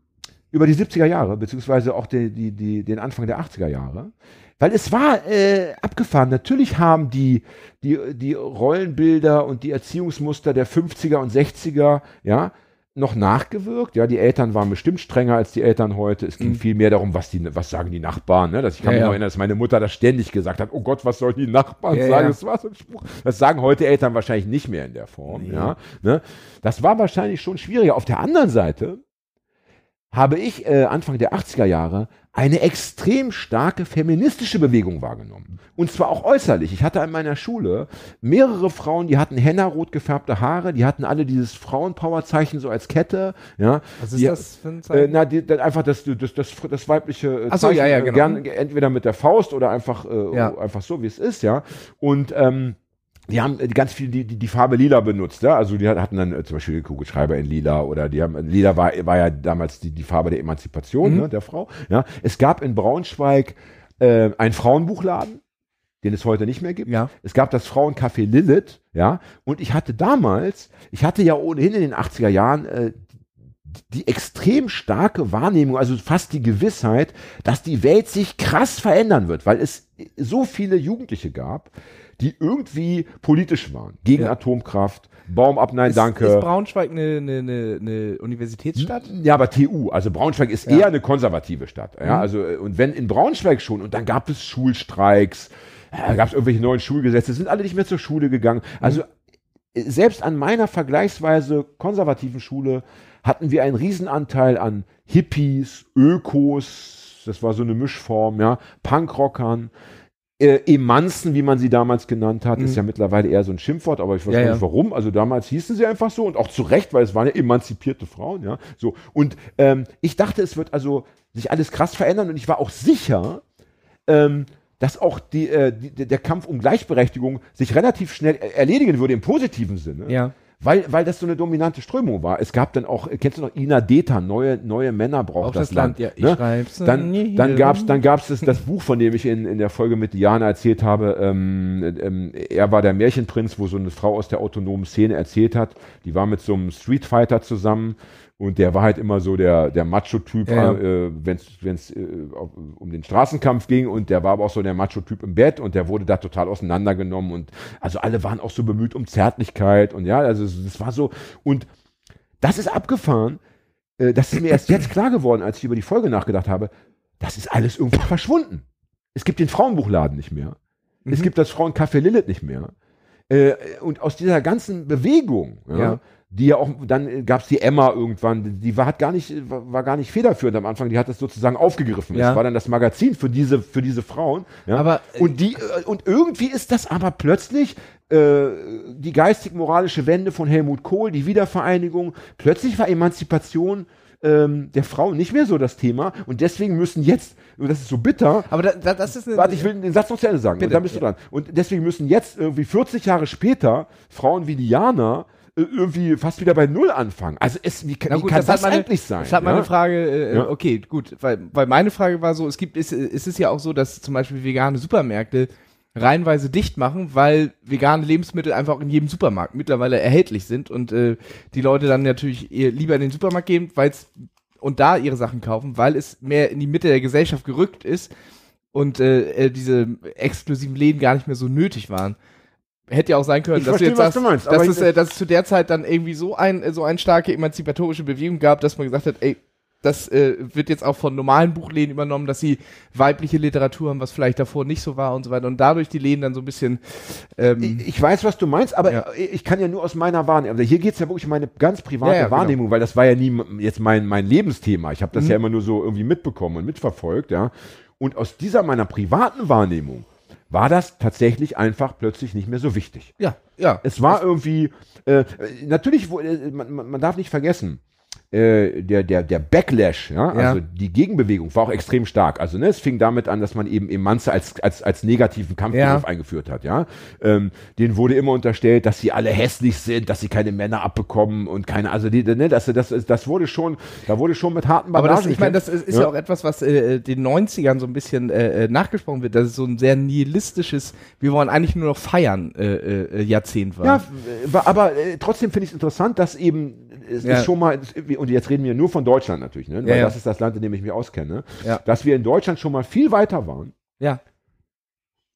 über die 70er Jahre, beziehungsweise auch die, die, die, den Anfang der 80er Jahre. Weil es war äh, abgefahren. Natürlich haben die, die, die Rollenbilder und die Erziehungsmuster der 50er und 60er, ja, noch nachgewirkt. Ja, die Eltern waren bestimmt strenger als die Eltern heute. Es ging viel mehr darum, was die, was sagen die Nachbarn. Ne? Dass ich kann Mhm. Ja, mich noch erinnern, dass meine Mutter das ständig gesagt hat. Oh Gott, was sollen die Nachbarn Ja, sagen? ja. Das war so ein Spruch. Das sagen heute Eltern wahrscheinlich nicht mehr in der Form. Ja, ne? Das war wahrscheinlich schon schwieriger. Auf der anderen Seite habe ich äh, Anfang der 80er Jahre eine extrem starke feministische Bewegung wahrgenommen. Und zwar auch äußerlich. Ich hatte an meiner Schule mehrere Frauen, die hatten hennarot gefärbte Haare, die hatten alle dieses Frauenpower-Zeichen so als Kette. Ja, Was ist die, das für ein Äh, Zeichen? na, die, dann einfach das, das, das, das weibliche äh, Ach so, ja, ja, äh, genau. gern, entweder mit der Faust oder einfach, äh, Ja. einfach so, wie es ist, ja. Und ähm, die haben äh, ganz viel die, die, die Farbe lila benutzt, ja. Also die hat- hatten dann äh, zum Beispiel Kugelschreiber in lila oder die haben lila war, war ja damals die, die Farbe der Emanzipation Mhm. ne, der Frau. Ja. Es gab in Braunschweig äh, einen Frauenbuchladen. den es heute nicht mehr gibt. Ja. Es gab das Frauencafé Lilith, ja, und ich hatte damals, ich hatte ja ohnehin in den 80er Jahren äh, die extrem starke Wahrnehmung, also fast die Gewissheit, dass die Welt sich krass verändern wird, weil es so viele Jugendliche gab, die irgendwie politisch waren. Gegen Ja. Atomkraft, Baum ab, nein, Ist, danke. ist Braunschweig eine, eine, eine, eine Universitätsstadt? Ja, aber TU, also Braunschweig ist Ja. eher eine konservative Stadt. Ja, Mhm. also, äh, und wenn in Braunschweig schon, und dann gab es Schulstreiks, äh, gab es irgendwelche neuen Schulgesetze, sind alle nicht mehr zur Schule gegangen. Also, äh, selbst an meiner vergleichsweise konservativen Schule hatten wir einen Riesenanteil an Hippies, Ökos, das war so eine Mischform, ja, Punkrockern, äh, Emanzen, wie man sie damals genannt hat, ist Mhm. ja mittlerweile eher so ein Schimpfwort, aber ich weiß Ja, gar ja. nicht warum. Also damals hießen sie einfach so und auch zu Recht, weil es waren ja emanzipierte Frauen, ja. So. Und ähm, ich dachte, es wird also sich alles krass verändern und ich war auch sicher, ähm, dass auch die, äh, die, der Kampf um Gleichberechtigung sich relativ schnell er- erledigen würde im positiven Sinne. Ja. Weil, weil das so eine dominante Strömung war. Es gab dann auch, kennst du noch Ina Deta, neue, neue Männer braucht Auch das, das Land, ja, ich ne? schreib's Dann, dann hin. gab's, dann gab's das, das Buch, von dem ich in, in der Folge mit Diana erzählt habe. Ähm, ähm, er war der Märchenprinz, wo so eine Frau aus der autonomen Szene erzählt hat. Die war mit so einem Streetfighter zusammen und der war halt immer so der, der Macho-Typ, Ja. äh, wenn es äh, um den Straßenkampf ging und der war aber auch so der Macho-Typ im Bett und der wurde da total auseinandergenommen und also alle waren auch so bemüht um Zärtlichkeit und ja, also es- das war so und das ist abgefahren. Äh, das ist mir erst jetzt klar geworden, als ich über die Folge nachgedacht habe. Das ist alles irgendwie verschwunden. Es gibt den Frauenbuchladen nicht mehr. Es Mhm. gibt das Frauencafé Lilith nicht mehr. Äh, und aus dieser ganzen Bewegung, ja, Ja. Die ja auch, dann gab es die Emma irgendwann, die war, hat gar nicht, war, gar nicht federführend am Anfang, die hat das sozusagen aufgegriffen. Ja. Das war dann das Magazin für diese, für diese Frauen. Ja. Aber, äh, und die, äh, und irgendwie ist das aber plötzlich äh, die geistig-moralische Wende von Helmut Kohl, die Wiedervereinigung. Plötzlich war Emanzipation ähm, der Frau nicht mehr so das Thema und deswegen müssen jetzt, und das ist so bitter, Aber da, da, das ist eine. Warte, ich will den Satz noch zu Ende sagen. Bitte, und dann bist du dran. Und deswegen müssen jetzt irgendwie 40 Jahre später Frauen wie Diana irgendwie fast wieder bei Null anfangen. Also es, wie, kann- wie gut, kann das, das, meine, eigentlich sein? Das hat meine ja? Frage, äh, Ja. okay, gut, weil, weil meine Frage war so, es gibt, es, es ist ja auch so, dass zum Beispiel vegane Supermärkte reihenweise dicht machen, weil vegane Lebensmittel einfach in jedem Supermarkt mittlerweile erhältlich sind und äh, die Leute dann natürlich lieber in den Supermarkt gehen, weil und da ihre Sachen kaufen, weil es mehr in die Mitte der Gesellschaft gerückt ist und äh, äh, diese exklusiven Läden gar nicht mehr so nötig waren. Hätte ja auch sein können, Ich dass du verstehe, jetzt was sagst, du meinst, dass, es, äh, dass es zu der Zeit dann irgendwie so ein äh, so eine starke emanzipatorische Bewegung gab, dass man gesagt hat, ey, das äh, wird jetzt auch von normalen Buchläden übernommen, dass sie weibliche Literatur haben, was vielleicht davor nicht so war und so weiter und dadurch die Läden dann so ein bisschen ähm, Ich, ich weiß, was du meinst, aber Ja. ich kann ja nur aus meiner Wahrnehmung. Also hier geht es ja wirklich um meine ganz private Ja, ja, genau. Wahrnehmung, weil das war ja nie jetzt mein, mein Lebensthema. Ich habe das Mhm. ja immer nur so irgendwie mitbekommen und mitverfolgt, ja. Und aus dieser meiner privaten Wahrnehmung war das tatsächlich einfach plötzlich nicht mehr so wichtig. ja, ja. Es war irgendwie, äh, natürlich, äh, man man darf nicht vergessen, äh, der, der, der Backlash, ja, Ja. also die Gegenbewegung war auch extrem stark. Also ne, es fing damit an, dass man eben Emanze als, als, als negativen Kampfbegriff Ja. eingeführt hat, ja. Ähm, denen wurde immer unterstellt, dass sie alle hässlich sind, dass sie keine Männer abbekommen und keine, also die, ne, das, das, das wurde schon, da wurde schon mit harten Aber das, Bandagen ich meine, das ist, ist ja. auch etwas, was äh, den 90ern so ein bisschen äh, äh, nachgesprochen wird, dass es so ein sehr nihilistisches, wir wollen eigentlich nur noch feiern, äh, äh, Jahrzehnt war. Ja, aber äh, trotzdem finde ich es interessant, dass eben, es Ja. ist schon mal, und jetzt reden wir nur von Deutschland natürlich, ne? weil Ja, das ist das Land, in dem ich mich auskenne, dass wir in Deutschland schon mal viel weiter waren ja.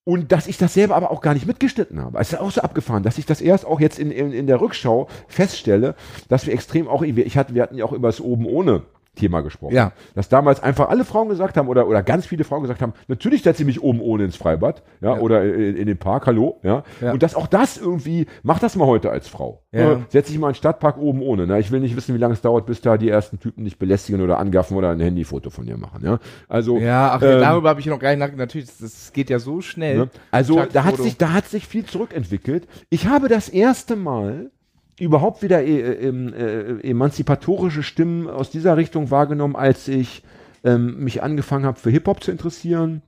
und dass ich das selber aber auch gar nicht mitgeschnitten habe. Es ist auch so abgefahren, dass ich das erst auch jetzt in, in, in der Rückschau feststelle, dass wir extrem auch, ich hatte, wir hatten ja auch über das Oben ohne Thema gesprochen. Ja. Dass damals einfach alle Frauen gesagt haben, oder, oder ganz viele Frauen gesagt haben, natürlich setze ich mich oben ohne ins Freibad, ja, Ja. oder in, in den Park, hallo, ja. Ja. Und dass auch das irgendwie, mach das mal heute als Frau. Ja. Äh, Setz dich mal in den Stadtpark oben ohne. Ne? Ich will nicht wissen, wie lange es dauert, bis da die ersten Typen dich belästigen oder angaffen oder ein Handyfoto von dir machen, ja. Also, Ja, ach, ähm, darüber habe ich noch gar nicht nachgedacht. Natürlich, das, das geht ja so schnell. Ne? Also da hat sich, da hat sich viel zurückentwickelt. Ich habe das erste Mal überhaupt wieder äh, ähm, äh, emanzipatorische Stimmen aus dieser Richtung wahrgenommen, als ich ähm, mich angefangen habe für Hip-Hop zu interessieren.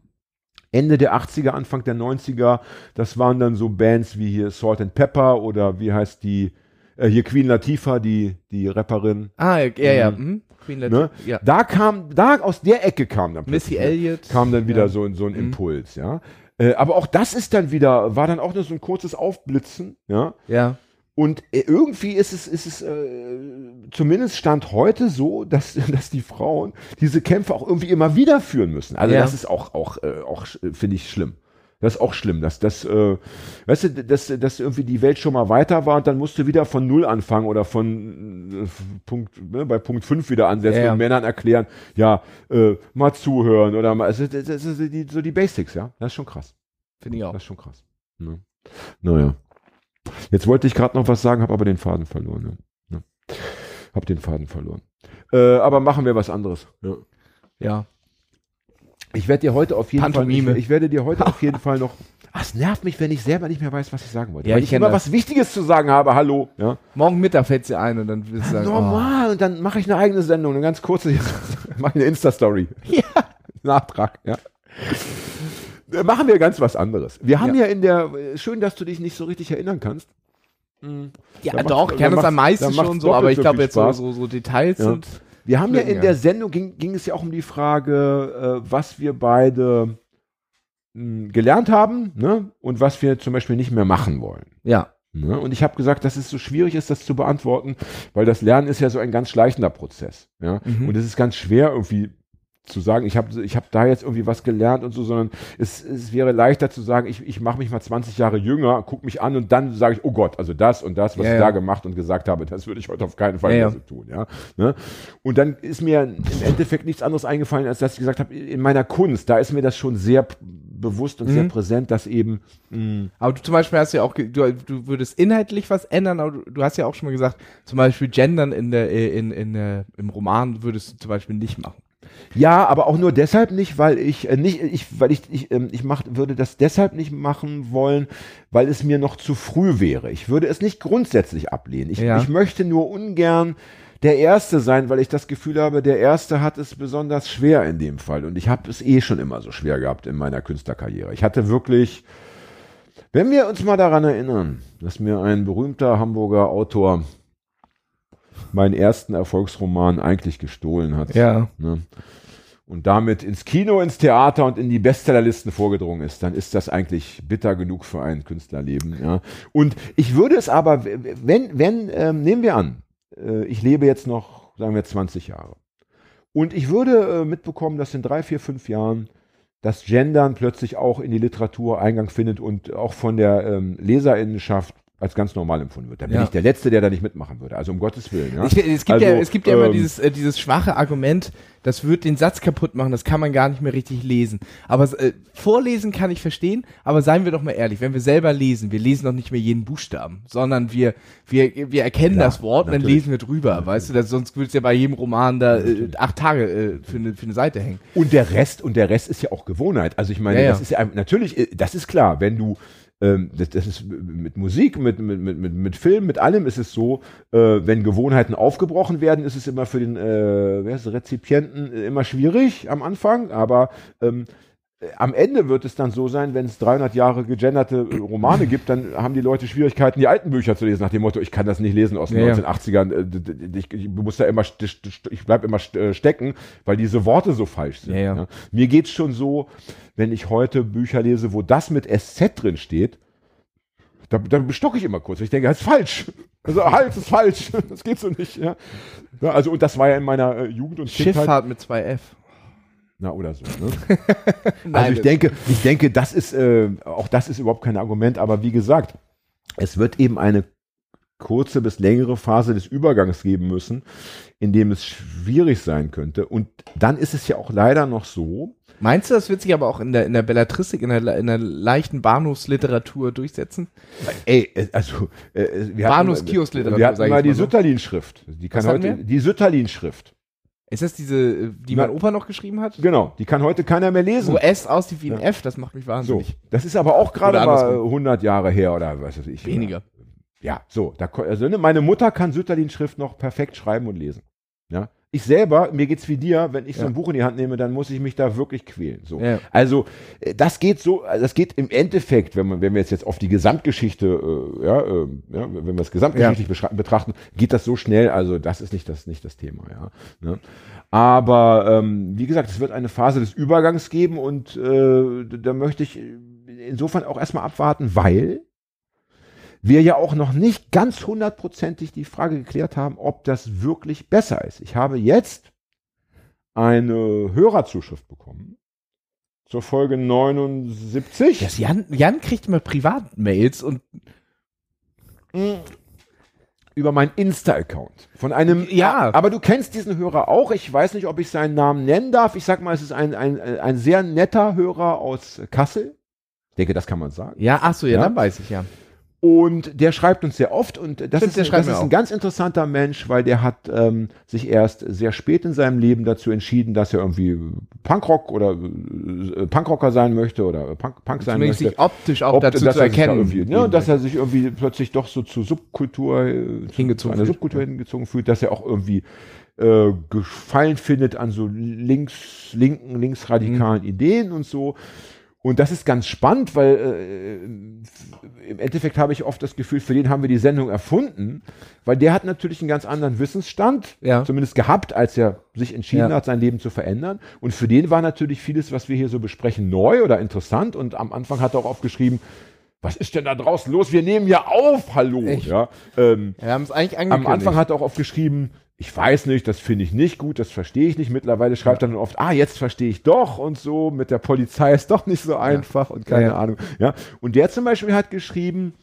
Ende der 80er, Anfang der 90er, das waren dann so Bands wie hier Salt and Pepper oder wie heißt die, äh, hier Queen Latifah, die, die Rapperin. Ah, ja, ja. ja. Mhm. Mhm. Queen Ne? Latifah, ja. Da kam, da aus der Ecke kam dann Missy Elliott. kam dann wieder Ja. so, ein- so ein Mhm. Impuls, ja. Äh, aber auch das ist dann wieder, war dann auch nur so ein kurzes Aufblitzen, ja. Ja. Und äh, irgendwie ist es, ist es äh, zumindest Stand heute so, dass, (laughs) dass die Frauen diese Kämpfe auch irgendwie immer wieder führen müssen. Also Ja. das ist auch, auch, äh, auch äh, finde ich schlimm. Das ist auch schlimm, dass das, äh, weißt du, dass, dass irgendwie die Welt schon mal weiter war und dann musst du wieder von Null anfangen oder von äh, Punkt, ne, bei Punkt 5 wieder ansetzen Ja, ja. und Männern erklären, ja, äh, mal zuhören oder mal, also, das, das ist die, so die Basics, ja. Das ist schon krass. Finde ich auch. Das ist schon krass. Ne? Naja. Jetzt wollte ich gerade noch was sagen, habe aber den Faden verloren. Ja. Ja. Hab den Faden verloren. Äh, aber machen wir was anderes. Ja. Ja. Ich werde dir heute auf jeden Pantomime. Fall, ich, ich werde dir heute auf jeden Fall noch. (laughs) Ach, es nervt mich, wenn ich selber nicht mehr weiß, was ich sagen wollte. Ja, Weil ich ich immer das. was Wichtiges zu sagen habe. Hallo. Ja. Morgen Mittag fällt sie ein und dann willst du sagen, oh, Normal. Und dann mache ich eine eigene Sendung, eine ganz kurze. (laughs) mache ich eine Insta-Story. Ja. Nachtrag. Ja. Machen wir ganz was anderes. Wir haben Ja. ja, in der. äh, Schön, dass du dich nicht so richtig erinnern kannst. ja, Da doch, macht's- ich kenne da das am meisten schon so, aber ich so glaube jetzt so, so, so Details Ja. sind. Wir haben ja in der. Sendung ging, ging es ja auch um die Frage, äh, was wir beide mh, gelernt haben ne? und was wir zum Beispiel nicht mehr machen wollen. Ja. Ne? Und ich habe gesagt, dass es so schwierig ist, das zu beantworten, weil das Lernen ist ja so ein ganz schleichender Prozess. Ja? Mhm. Und es ist ganz schwer irgendwie zu sagen, ich habe ich hab da jetzt irgendwie was gelernt und so, sondern es, es wäre leichter zu sagen, ich, ich mache mich mal 20 Jahre jünger, guck mich an und dann sage ich, oh Gott, also das und das, was Ja, ich ja. da gemacht und gesagt habe, das würde ich heute auf keinen Fall Ja, mehr so tun. Ja? Ne? Und dann ist mir im Endeffekt nichts anderes eingefallen, als dass ich gesagt habe, in meiner Kunst, da ist mir das schon sehr bewusst und sehr Mhm. präsent, dass eben mh, Aber du zum Beispiel hast ja auch, du, du würdest inhaltlich was ändern, aber du, du hast ja auch schon mal gesagt, zum Beispiel Gendern in der, äh, in, in, der im Roman würdest du zum Beispiel nicht machen. Ja, aber auch nur deshalb nicht, weil ich äh, nicht, ich, weil ich, ich, ähm, ich mach, würde das deshalb nicht machen wollen, weil es mir noch zu früh wäre. Ich würde es nicht grundsätzlich ablehnen. Ich, Ja. ich möchte nur ungern der Erste sein, weil ich das Gefühl habe, der Erste hat es besonders schwer in dem Fall. Und ich habe es eh schon immer so schwer gehabt in meiner Künstlerkarriere. Ich hatte wirklich, wenn wir uns mal daran erinnern, dass mir ein berühmter Hamburger Autor meinen ersten Erfolgsroman eigentlich gestohlen hat. Ja. Ne? Und damit ins Kino, ins Theater und in die Bestsellerlisten vorgedrungen ist, dann ist das eigentlich bitter genug für ein Künstlerleben. Ja? Und ich würde es aber, wenn, wenn, ähm, nehmen wir an, äh, ich lebe jetzt noch, sagen wir, 20 Jahre. Und ich würde äh, mitbekommen, dass in drei, vier, fünf Jahren das Gendern plötzlich auch in die Literatur Eingang findet und auch von der ähm, Leserinnenschaft als ganz normal empfunden wird. Da bin Ja. ich der Letzte, der da nicht mitmachen würde. Also um Gottes Willen. Ja? Ich, es gibt Also, ja, es gibt ja immer ähm, dieses, äh, dieses schwache Argument, das wird den Satz kaputt machen, das kann man gar nicht mehr richtig lesen. Aber äh, vorlesen kann ich verstehen, aber seien wir doch mal ehrlich, wenn wir selber lesen, wir lesen doch nicht mehr jeden Buchstaben, sondern wir, wir, wir erkennen Klar, das Wort und dann natürlich. lesen wir drüber, weißt du, das, sonst würde es ja bei jedem Roman da äh, acht Tage äh, für, eine, für eine Seite hängen. Und der Rest, und der Rest ist ja auch Gewohnheit. Also ich meine, Ja, das ist ja natürlich, äh, das ist klar, wenn du ähm, das, das ist mit Musik, mit, mit, mit, mit, Film, mit allem ist es so, äh, wenn Gewohnheiten aufgebrochen werden, ist es immer für den äh, wer ist, Rezipienten äh, immer schwierig am Anfang, aber ähm, äh, am Ende wird es dann so sein, wenn es 300 Jahre gegenderte äh, Romane gibt, dann haben die Leute Schwierigkeiten, die alten Bücher zu lesen, nach dem Motto, ich kann das nicht lesen aus den Ja, ja. 1980ern, äh, ich, ich muss da immer, ich bleib immer st- äh, stecken, weil diese Worte so falsch sind. Ja, ja. Mir geht's schon so, wenn ich heute Bücher lese, wo das mit SZ drin steht, da, da stocke ich immer kurz. Ich denke, das ist falsch. Also halt, das ist falsch. (laughs) Das geht so nicht. Ja. Also und das war ja in meiner äh, Jugend und Kindheit. Schifffahrt mit zwei F. Na oder so. Ne? Nein, (laughs) Also ich denke, ich denke, das ist äh, auch das ist überhaupt kein Argument. Aber wie gesagt, es wird eben eine kurze bis längere Phase des Übergangs geben müssen, in dem es schwierig sein könnte. Und dann ist es ja auch leider noch so, Meinst du, das wird sich aber auch in der, in der Belletristik, in der, in der leichten Bahnhofsliteratur durchsetzen? Ey, äh, also äh, wir Bahnhofskiosk-Literatur, Wir hatten mal die so. Sütterlin-Schrift. Die kann heute die Sütterlin-Schrift. Ist das diese, äh, die mein Opa noch geschrieben hat? Genau, die kann heute keiner mehr lesen. Wo S aussieht wie ein Ja. F, das macht mich So, wahnsinnig. das ist aber auch gerade Oder mal andersrum. 100 Jahre her oder was weiß ich. Weniger. Ja, so, da, also, ne, meine Mutter kann Sütterlin-Schrift noch perfekt schreiben und lesen. Ja, ich selber, mir geht's wie dir, wenn ich so Ja. ein Buch in die Hand nehme, dann muss ich mich da wirklich quälen. So. Ja. Also, äh, das geht so, also das geht im Endeffekt, wenn man, wenn wir jetzt, jetzt auf die Gesamtgeschichte, äh, ja, äh, ja, wenn wir es gesamtgeschichtlich beschra- betrachten, geht das so schnell, also das ist nicht das, nicht das Thema, ja. Ne? Aber ähm, wie gesagt, es wird eine Phase des Übergangs geben und äh, da möchte ich, insofern auch erstmal abwarten, weil wir ja auch noch nicht ganz hundertprozentig die Frage geklärt haben, ob das wirklich besser ist. Ich habe jetzt eine Hörerzuschrift bekommen zur Folge 79. Das Jan, Jan kriegt immer Privatmails und über meinen Insta-Account. Von einem, Ja. aber du kennst diesen Hörer auch. Ich weiß nicht, ob ich seinen Namen nennen darf. Ich sag mal, es ist ein, ein, ein sehr netter Hörer aus Kassel. Ich denke, das kann man sagen. ja, ach so, ja, Ja. dann weiß ich ja. Und der schreibt uns sehr oft und das Stimmt, ist, das ist ein ganz interessanter Mensch, weil der hat ähm, sich erst sehr spät in seinem Leben dazu entschieden, dass er irgendwie Punkrock oder äh, Punkrocker sein möchte oder Punk, Punk sein möchte. sich optisch auch Ob- dazu dass zu er sich da erkennen. Irgendwie, ne, dass er sich irgendwie plötzlich doch so zur Subkultur, äh, Hingezogen zu einer fühlt, Subkultur hingezogen fühlt, dass er auch irgendwie äh, Gefallen findet an so links, linken, linksradikalen Mhm. Ideen und so. Und das ist ganz spannend, weil äh, im Endeffekt habe ich oft das Gefühl, für den haben wir die Sendung erfunden, weil der hat natürlich einen ganz anderen Wissensstand, Ja. zumindest gehabt, als er sich entschieden Ja. hat, sein Leben zu verändern. Und für den war natürlich vieles, was wir hier so besprechen, neu oder interessant. Und am Anfang hat er auch aufgeschrieben, was ist denn da draußen los? Wir nehmen ja auf, hallo. Echt? Ja, ähm, Wir haben es eigentlich am angekündigt. Anfang hat er auch oft geschrieben, ich weiß nicht, das finde ich nicht gut, das verstehe ich nicht. Mittlerweile schreibt er dann oft, ah, jetzt verstehe ich doch und so, mit der Polizei ist doch nicht so einfach und keine Ja, ja. Ahnung. Ja. Und der zum Beispiel hat geschrieben,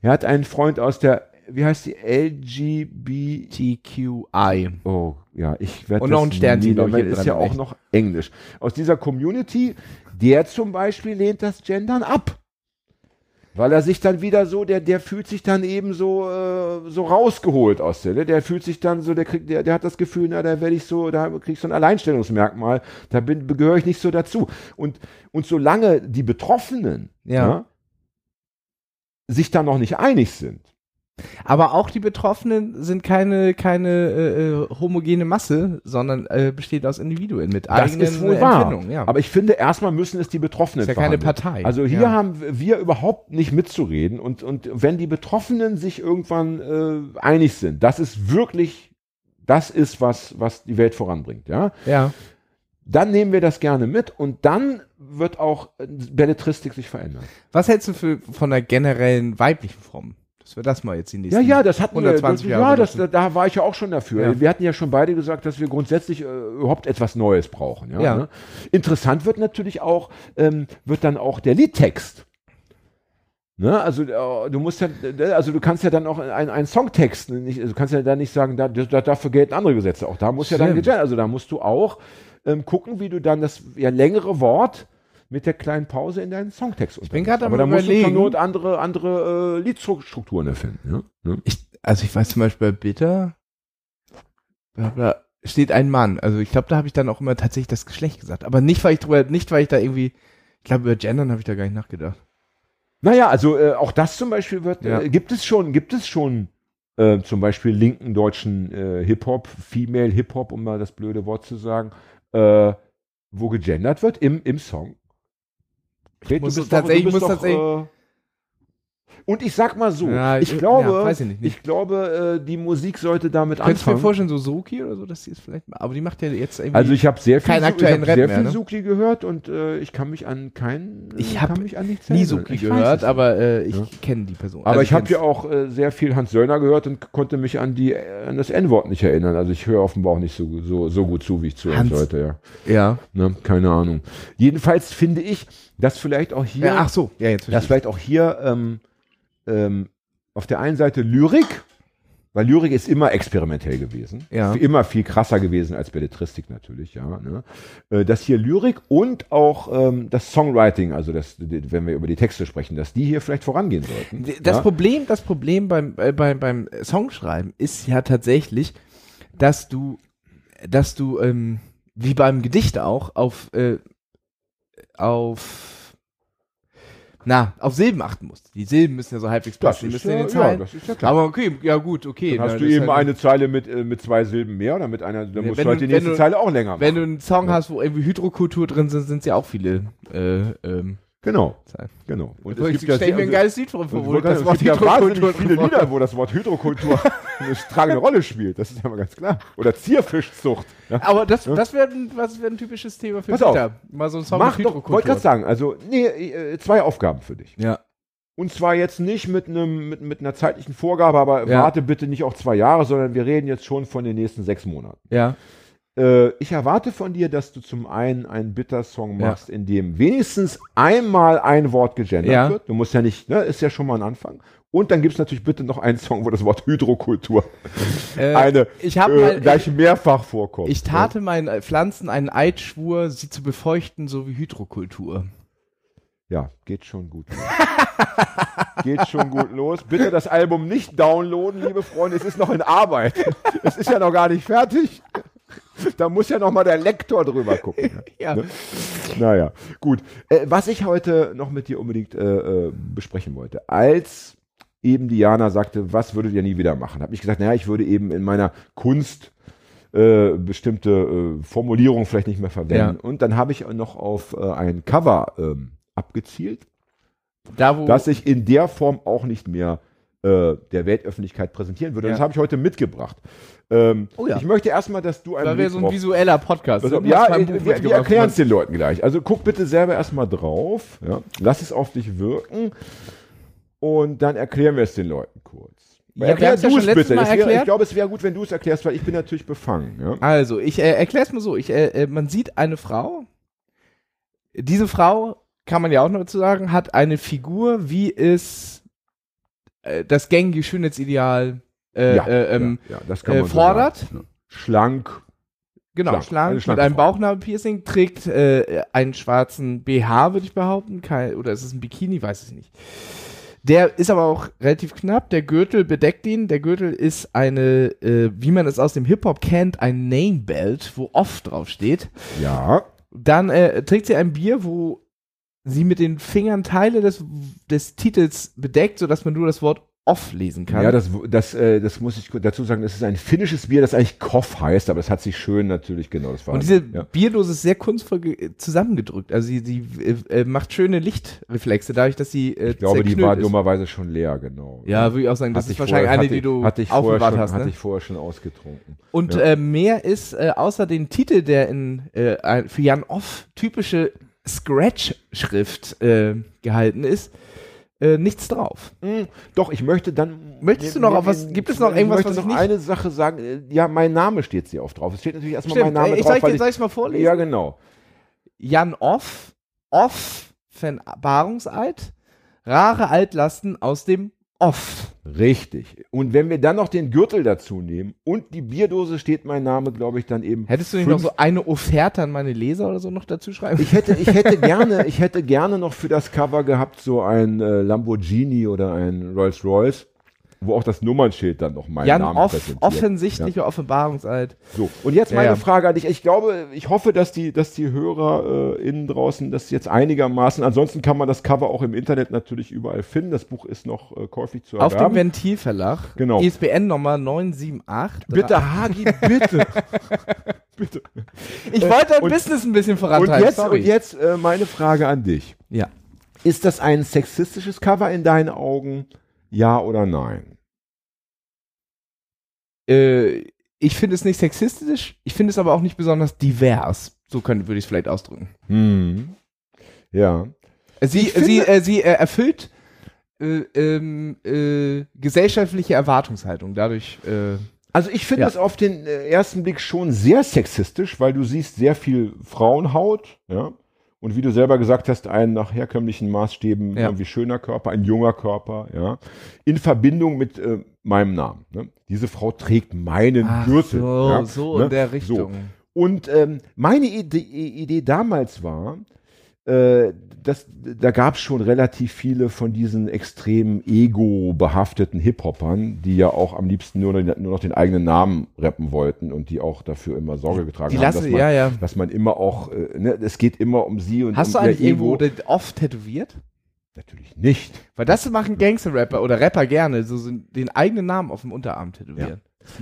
er hat einen Freund aus der, wie heißt die, LGB, TQI. oh, ja, ich werde Und noch ein Sternchen, hinten ist ja auch echt. noch Englisch. Aus dieser Community, der zum Beispiel lehnt das Gendern ab. Weil er sich dann wieder so, der, der fühlt sich dann eben so, äh, so rausgeholt aus der, ne? der fühlt sich dann so, der kriegt, der, der hat das Gefühl, na, da werde ich so, da krieg ich so ein Alleinstellungsmerkmal, da bin, gehöre ich nicht so dazu. Und, und solange die Betroffenen, Ja. sich da noch nicht einig sind, Aber auch die Betroffenen sind keine, keine äh, äh, homogene Masse, sondern äh, besteht aus Individuen mit das eigenen ist wohl wahr. Empfindungen. Ja. Aber ich finde, erstmal müssen es die Betroffenen Ist ja keine verhandeln. Partei. Also hier Ja. haben wir überhaupt nicht mitzureden und, und wenn die Betroffenen sich irgendwann äh, einig sind, das ist wirklich, das ist was, was die Welt voranbringt, ja. ja. Dann nehmen wir das gerne mit und dann wird auch äh, Belletristik sich verändern. Was hältst du für, von der generellen weiblichen Form? Dass wir das mal jetzt die nächsten Ja, ja, das hatten 120 wir. Jahre Ja, das, da, da war ich ja auch schon dafür. Ja. Wir hatten ja schon beide gesagt, dass wir grundsätzlich äh, überhaupt etwas Neues brauchen. Ja, Ja. Ne? Interessant wird natürlich auch, ähm, wird dann auch der Liedtext. Ne? Also äh, du musst ja, äh, also du kannst ja dann auch einen, Songtext, nicht, also du kannst ja dann nicht sagen, da, da, dafür gelten andere Gesetze. Auch da muss ja dann also da musst du auch ähm, gucken, wie du dann das ja längere Wort mit der kleinen Pause in deinen Songtext Ich bin gerade am Aber da musst du zur. Not andere, andere äh, Liedstrukturen erfinden. Ja? Ne? Ich, also ich weiß zum Beispiel bei Bitter, bla bla, steht ein Mann. Also ich glaube, da habe ich dann auch immer tatsächlich das Geschlecht gesagt. Aber nicht, weil ich drüber, nicht, weil ich da irgendwie, ich glaube, über Gendern habe ich da gar nicht nachgedacht. Naja, also äh, auch das zum Beispiel wird, Ja. äh, gibt es schon, gibt es schon äh, zum Beispiel linken deutschen äh, Hip-Hop, Female Hip-Hop, um mal das blöde Wort zu sagen, äh, wo gegendert wird im, im Song. Fred, muss tatsächlich- muss tatsächlich- äh, und ich sag mal so, Ja, ich ich- glaube, ja, ich nicht, nicht. ich glaube, äh, die Musik sollte damit Könntest du mir anfangen. vorstellen, so Suki oder so, dass die es vielleicht mal, aber die macht ja jetzt irgendwie. Also ich habe sehr viel, Su- ich hab sehr mehr, viel ne? Suki gehört und äh, ich kann mich an keinen, äh, Ich hab kann mich an nichts nie erinnern. Suki Ich weiß gehört, aber äh, ich Ja. kenne die Person. Aber Also ich habe ja auch äh, sehr viel Hans Söllner gehört und konnte mich an die an das N-Wort nicht erinnern. Also ich höre offenbar auch nicht so, so, so gut zu, wie ich zuhören sollte, ja. Ja. Ne? Keine Ahnung. Jedenfalls finde ich, dass vielleicht auch hier, ja. Ach so, ja, jetzt dass vielleicht auch hier ähm, ähm, auf der einen Seite Lyrik, weil Lyrik ist immer experimentell gewesen. Ja. Immer viel krasser gewesen als Belletristik natürlich, ja. Ne? Äh, Dass hier Lyrik und auch ähm, das Songwriting, also das, wenn wir über die Texte sprechen, dass die hier vielleicht vorangehen sollten. Das ja? Problem, das Problem beim, äh, beim, beim Songschreiben ist ja tatsächlich, dass du, dass du, ähm, wie beim Gedicht auch, auf, äh, auf, na, auf Silben achten musst. Die Silben müssen ja so halbwegs passen, die müssen in ja, den ja, Zeilen. das ist ja klar. Aber okay, ja gut, okay. Dann hast na, du eben halt- eine Zeile mit, äh, mit zwei Silben mehr oder mit einer, dann Nee, musst du halt die nächste du- Zeile auch länger Wenn du machen. einen Song Ja. hast, wo irgendwie Hydrokultur drin sind, sind es ja auch viele, äh, ähm, Genau, sein. genau. Und Ich stell sehr- mir ein geiles Lied vor, wo das es Wort gibt ja wahnsinnig Hydrokultur viele Lieder, wo das Wort Hydrokultur (laughs) eine tragende Rolle spielt. Das ist ja mal ganz klar. Oder Zierfischzucht. Ja. Aber das, das wäre ein, was wär ein typisches Thema für Pass auf. Peter. Mal so ein Song Mach mit Hydrokultur. wollte gerade sagen, also nee, äh, zwei Aufgaben für dich. Ja. Und zwar jetzt nicht mit einem mit, mit einer zeitlichen Vorgabe, aber Ja. warte bitte nicht auch zwei Jahre, sondern wir reden jetzt schon von den nächsten sechs Monaten. Ja. Äh, ich erwarte von dir, dass du zum einen einen Bitter-Song Ja. machst, in dem wenigstens einmal ein Wort gegendert Ja. wird. Du musst ja nicht, ne, ist ja schon mal ein Anfang. Und dann gibt es natürlich bitte noch einen Song, wo das Wort Hydrokultur (laughs) Äh, eine ich hab äh, mal- gleich mehrfach vorkommt. Ich tate meinen äh, Pflanzen einen Eidschwur, sie zu befeuchten, so wie Hydrokultur. Ja, geht schon gut los. geht schon gut los. Bitte das Album nicht downloaden, liebe Freunde. Es ist noch in Arbeit. Es ist ja noch gar nicht fertig. (laughs) Da muss ja noch mal der Lektor drüber gucken. (laughs) Ja. Ne? Naja, gut. Äh, was ich heute noch mit dir unbedingt äh, äh, besprechen wollte, als eben Diana sagte, was würdet ihr nie wieder machen, habe ich gesagt, naja, ich würde eben in meiner Kunst äh, bestimmte äh, Formulierungen vielleicht nicht mehr verwenden. Und dann habe ich noch auf äh, ein Cover ähm, abgezielt, Da, das ich in der Form auch nicht mehr der Weltöffentlichkeit präsentieren würde. Ja. Das habe ich heute mitgebracht. Ähm, Oh ja. Ich möchte erstmal, dass du einen da wäre so ein drauf visueller Podcast. Du ja, mein äh, wir, wir erklären es den Leuten gleich. Also guck bitte selber erstmal drauf. Ja? Lass es auf dich wirken. Und dann erklären wir es den Leuten kurz. Ja, Erklär du es bitte. Wär, ich glaube, es wäre gut, wenn du es erklärst, weil ich bin natürlich befangen. Ja? Also, ich äh, erkläre es mal so. Ich, äh, äh, man sieht eine Frau. Diese Frau, kann man ja auch noch dazu sagen, hat eine Figur, wie es äh, das gängige Schönheitsideal äh, ja, äh, ähm, ja, äh, so fordert. sagen. Ja. Schlank. Genau, Schlank. schlank, mit einem. Bauchnabelpiercing, trägt äh, einen schwarzen BH, würde ich behaupten. Kein, oder ist es ein Bikini, weiß ich nicht. Der ist aber auch relativ knapp. Der Gürtel bedeckt ihn. Der Gürtel ist eine, äh, wie man es aus dem Hip-Hop kennt, ein Name-Belt, wo off drauf steht. Ja. Dann äh, trägt sie ein Bier, wo sie mit den Fingern Teile des, des Titels bedeckt, sodass man nur das Wort off lesen kann. Ja, das, das, äh, das muss ich dazu sagen, das ist ein finnisches Bier, das eigentlich Koff heißt, aber es hat sich schön natürlich, genau, das war. Und diese ja. Bierdose ist sehr kunstvoll ge- zusammengedrückt. Also sie, sie äh, äh, macht schöne Lichtreflexe, dadurch, dass sie äh, Ich glaube, die war ist. dummerweise schon leer, genau. Ja, würde ich auch sagen, das Hatte ist ich wahrscheinlich vorher- eine, hatte- die du hatte ich vorher aufbewahrt schon, hast. Hatte Ne? ich vorher schon ausgetrunken. Und ja. äh, mehr ist äh, außer den Titel, der in äh, für Jan Off typische Scratch-Schrift äh, gehalten ist, äh, nichts drauf. Hm, Doch, ich möchte dann. Möchtest du noch auf was- gibt es noch irgendwas, ich möchte was ich noch eine Sache sagen. Äh, Ja, mein Name steht sehr oft drauf. Es steht natürlich erstmal mein Stimmt, Name äh, ich drauf. soll, ich, weil dir- soll ich mal vorlesen? ja, genau. Jan Off, Off, Verwahrungseid, rare Altlasten aus dem Off. Richtig. Und wenn wir dann noch den Gürtel dazu nehmen und die Bierdose steht mein Name, glaube ich, dann eben. Hättest du nicht noch so eine Offerte an meine Leser oder so noch dazu schreiben? Ich hätte, ich hätte (laughs) gerne, ich hätte gerne noch für das Cover gehabt so ein äh, Lamborghini oder ein Rolls Royce, wo auch das Nummernschild dann noch meinen Jan Namen Off, präsentiert. offensichtlicher Offenbarungseid. So, und jetzt Ja, meine ja. Frage an dich. Ich glaube, ich hoffe, dass die, dass die Hörer äh, innen draußen das jetzt einigermaßen, ansonsten kann man das Cover auch im Internet natürlich überall finden. Das Buch ist noch äh, käuflich zu Auf dem erwerben. Ventilverlag. Genau. ISBN Nummer 978. Bitte, Hagi, bitte. (laughs) bitte. Ich wollte dein und- Business ein bisschen Und vorantreiben. jetzt, sorry. und jetzt äh, meine Frage an dich. Ja. Ist das ein sexistisches Cover in deinen Augen? Ja oder nein? Äh, ich finde es nicht sexistisch, ich finde es aber auch nicht besonders divers. So könnte, würde ich es vielleicht ausdrücken. Hm. Ja. Sie, Ich finde- sie, äh, sie äh, erfüllt äh, ähm, äh, gesellschaftliche Erwartungshaltung. Dadurch, äh, Also ich finde Ja. es auf den äh, ersten Blick schon sehr sexistisch, weil du siehst sehr viel Frauenhaut, ja. Und wie du selber gesagt hast, ein nach herkömmlichen Maßstäben Ja. irgendwie schöner Körper, ein junger Körper, ja. In Verbindung mit äh, meinem Namen. Ne? Diese Frau trägt meinen ach Gürtel. so, ja, so ne? in der So. Richtung. Und ähm, meine Idee, Idee damals war, äh, das, da gab es schon relativ viele von diesen extrem ego-behafteten Hip-Hoppern, die ja auch am liebsten nur, nur noch den eigenen Namen rappen wollten und die auch dafür immer Sorge getragen Die haben, lassen, dass, man, ja, ja. dass man immer auch, äh, ne, es geht immer um sie und Hast du um ihr eigentlich irgendwo oft tätowiert? Natürlich nicht. Weil das machen Gangster-Rapper oder Rapper gerne, so, so den eigenen Namen auf dem Unterarm tätowieren.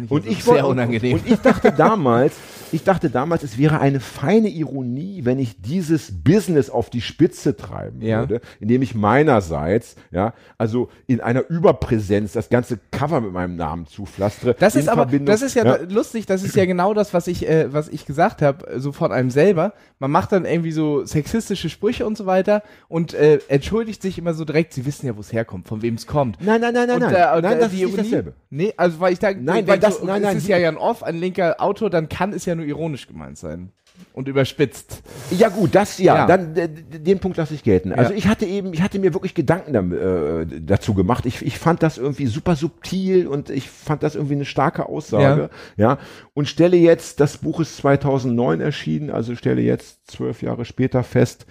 Und ich, sehr unangenehm. und ich dachte damals, ich dachte damals, es wäre eine feine Ironie, wenn ich dieses Business auf die Spitze treiben Ja. würde, indem ich meinerseits, ja, also in einer Überpräsenz das ganze Cover mit meinem Namen zupflastere. Das ist aber, Verbindung- das ist ja, lustig, das ist ja genau das, was ich, äh, was ich gesagt habe, so von einem selber. Man macht dann irgendwie so sexistische Sprüche und so weiter und äh, entschuldigt sich immer so direkt, sie wissen ja, wo es herkommt, von wem es kommt. Nein, nein, nein, nein, und, nein. äh, und, nein, äh, das die ist nicht Ironie- dasselbe. Nee, also weil ich da Nein, weil das- so, nein, es nein, ist die- ja Jan Off, ein linker Autor, dann kann es ja nur ironisch gemeint sein. Und überspitzt. Ja gut, das ja, Ja. dann den Punkt lasse ich gelten. Also Ja. ich hatte eben, ich hatte mir wirklich Gedanken äh, dazu gemacht. Ich, ich fand das irgendwie super subtil und ich fand das irgendwie eine starke Aussage. Ja. Und stelle jetzt, das Buch ist 2009 erschienen, also stelle jetzt zwölf Jahre später fest,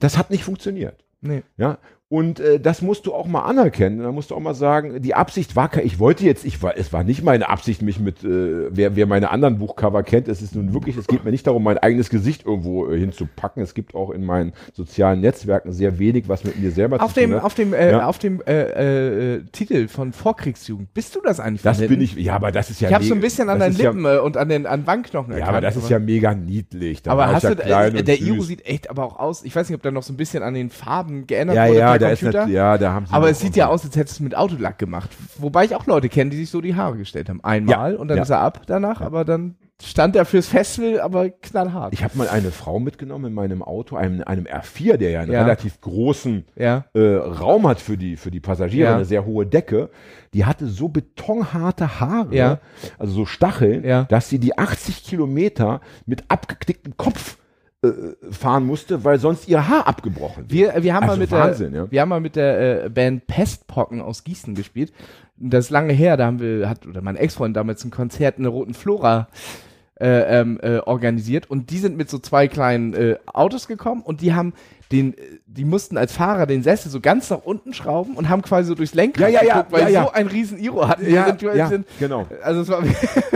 das hat nicht funktioniert. Nee. Ja, und äh, das musst du auch mal anerkennen. Da musst du auch mal sagen, die Absicht war, ich wollte jetzt, ich war, es war nicht meine Absicht, mich mit, äh, wer, wer meine anderen Buchcover kennt, es ist nun wirklich, es geht mir nicht darum, mein eigenes Gesicht irgendwo äh, hinzupacken. Es gibt auch in meinen sozialen Netzwerken sehr wenig, was mit mir selber Auf zu tun dem, hat. auf dem, äh, Ja. auf dem äh, äh, Titel von Vorkriegsjugend, bist du das eigentlich? das bin ich, ja, aber das ist ja Ich habe so ein bisschen an deinen ist ja- Lippen äh, und an den an Wangenknochen Ja, erkannt. aber das ist ja mega niedlich. Da Aber hast ja du, äh, der. Iro sieht echt aber auch aus, ich weiß nicht, ob da noch so ein bisschen an den Farben geändert ja, wurde ja, da ist Computer. nat- ja, da haben sie aber es sieht ja aus, als hättest du es mit Autolack gemacht. Wobei ich auch Leute kenne, die sich so die Haare gestellt haben. Einmal Ja, und dann ja. ist er ab danach, aber dann stand er fürs Festival, aber knallhart. Ich habe mal eine Frau mitgenommen in meinem Auto, einem, einem R4, der ja einen Ja. relativ großen ja. äh, Raum hat für die, für die Passagiere, Ja. eine sehr hohe Decke. Die hatte so betonharte Haare, also so Stacheln, dass sie die 80 Kilometer mit abgeknicktem Kopf fahren musste, weil sonst ihr Haar abgebrochen wäre. Wir, wir haben Also mal mit Wahnsinn, der, ja. wir haben mal mit der äh, Band Pestpocken aus Gießen gespielt. Das ist lange her, da haben wir, hat, oder mein Ex-Freund damals ein Konzert in der Roten Flora äh, ähm, äh, organisiert und die sind mit so zwei kleinen äh, Autos gekommen und die haben den, äh, die mussten als Fahrer den Sessel so ganz nach unten schrauben und haben quasi so durchs Lenkrad Ja, ja, ja, geguckt, weil ja, so ein riesen Iro hatten. Ja, sind, ja, sind, genau. Also es war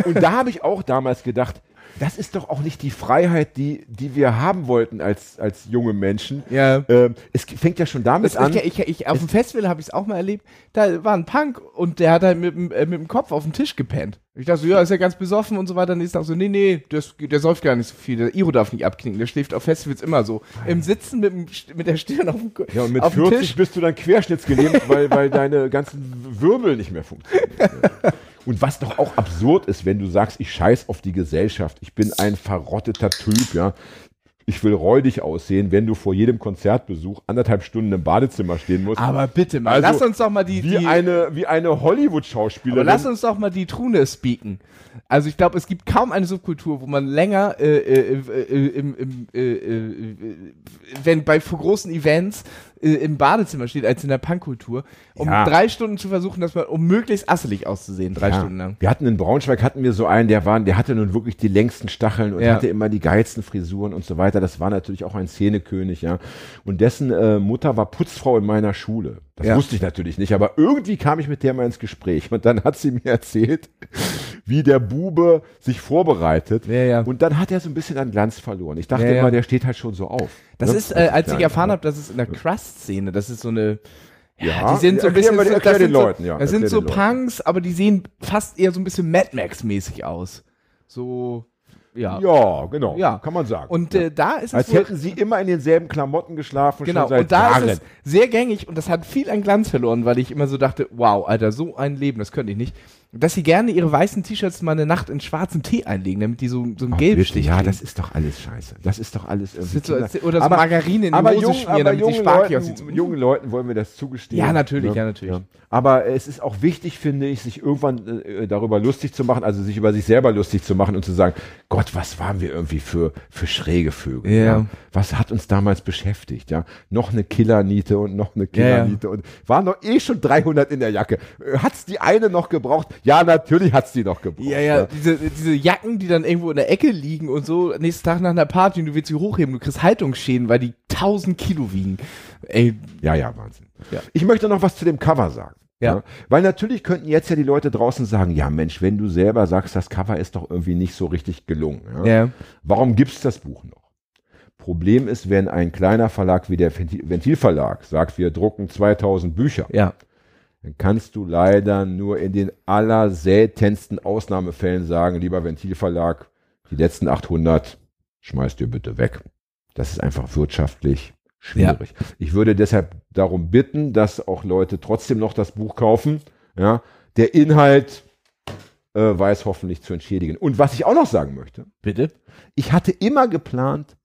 Und da habe ich auch damals gedacht, das ist doch auch nicht die Freiheit, die, die wir haben wollten als, als junge Menschen. ja. Ähm, es fängt ja schon damit Das, an. ich, ich, ich, auf dem Festival habe ich es auch mal erlebt. Da war ein Punk und der hat halt mit, dem- äh, mit dem Kopf auf den Tisch gepennt. Ich dachte so, ja, ist ja ganz besoffen und so weiter. Nächsten Tag so, nee, nee, das, der säuft gar nicht so viel. Der Iro darf nicht abknicken. Der schläft auf Festivals immer so. Im Sitzen mit, dem, mit der Stirn auf dem, Ko- Ja, und mit auf dem 40 Tisch. bist du dann querschnittsgelähmt, weil, weil deine ganzen Wirbel nicht mehr funktionieren. (laughs) Und was doch auch absurd ist, wenn du sagst, ich scheiß auf die Gesellschaft, ich bin ein verrotteter Typ, ja. Ich will räudig aussehen, wenn du vor jedem Konzertbesuch anderthalb Stunden im Badezimmer stehen musst. Aber bitte mal, Also, lass uns doch mal die, wie die eine, wie eine Hollywood-Schauspielerin. lass uns doch mal die Trune speaken. Also ich glaube, es gibt kaum eine Subkultur, wo man länger äh, äh, äh, im, im, äh, äh, äh, wenn bei großen Events äh, im Badezimmer steht, als in der Punkkultur, um Ja. drei Stunden zu versuchen, dass man, um möglichst asselig auszusehen, drei Ja. Stunden lang. Wir hatten in Braunschweig hatten wir so einen, der war, der hatte nun wirklich die längsten Stacheln und Ja. hatte immer die geilsten Frisuren und so weiter. Das war natürlich auch ein Szenekönig, ja. Und dessen äh, Mutter war Putzfrau in meiner Schule. Das wusste ich natürlich nicht, aber irgendwie kam ich mit der mal ins Gespräch und dann hat sie mir erzählt, wie der Bube sich vorbereitet. Ja, ja. Und dann hat er so ein bisschen an Glanz verloren. Ich dachte Ja, immer, der steht halt schon so auf. Das ne? ist, äh, als ich erfahren habe, dass es in der Crust-Szene, das ist so eine, Ja, die sind so ein bisschen, mal- das den sind so, Leuten, ja, das sind so den. Punks, aber die sehen fast eher so ein bisschen Mad Max-mäßig aus. So, ja. Ja, genau. Ja. Kann man sagen. Und äh, da ist es Als hätten sie immer in denselben Klamotten geschlafen, Genau, schon seit und da Jahren. ist es sehr gängig und das hat viel an Glanz verloren, weil ich immer so dachte, wow, Alter, so ein Leben, das könnte ich nicht. Dass sie gerne ihre weißen T-Shirts mal eine Nacht in schwarzen Tee einlegen, damit die so, so Ach, gelben bitte, Stich Ja, das ist doch alles scheiße. Das ist doch alles irgendwie. so, oder so aber, Margarine in die aber, Hose jung, schmieren, aber damit die Sparky aus Leuten, die jungen Leuten wollen wir das zugestehen. Ja, natürlich, ja, natürlich. Aber es ist auch wichtig, finde ich, sich irgendwann äh, darüber lustig zu machen, also sich über sich selber lustig zu machen und zu sagen, Gott, was waren wir irgendwie für, für schräge Vögel? Ja. Was hat uns damals beschäftigt? Ja, noch eine Killerniete und noch eine Killerniete und waren noch eh schon 300 in der Jacke. Äh, Hat's die eine noch gebraucht? Ja, natürlich hat's die noch gebraucht. Ja, ja, diese, diese Jacken, die dann irgendwo in der Ecke liegen und so, nächsten Tag nach einer Party und du willst sie hochheben, du kriegst Haltungsschäden, weil die 1000 Kilo wiegen. Ey, Ja, ja, Wahnsinn. Ja. Ich möchte noch was zu dem Cover sagen. Ja. Weil natürlich könnten jetzt ja die Leute draußen sagen, ja Mensch, wenn du selber sagst, das Cover ist doch irgendwie nicht so richtig gelungen. Ja? ja. Warum gibt's das Buch noch? Problem ist, wenn ein kleiner Verlag wie der Ventil- Ventilverlag sagt, wir drucken 2000 Bücher, Ja. Dann kannst du leider nur in den allerseltensten Ausnahmefällen sagen, lieber Ventilverlag, die letzten 800 schmeißt ihr bitte weg. Das ist einfach wirtschaftlich schwierig. Ja. Ich würde deshalb darum bitten, dass auch Leute trotzdem noch das Buch kaufen. Ja, der Inhalt äh, weiß hoffentlich zu entschädigen. Und was ich auch noch sagen möchte, bitte, ich hatte immer geplant,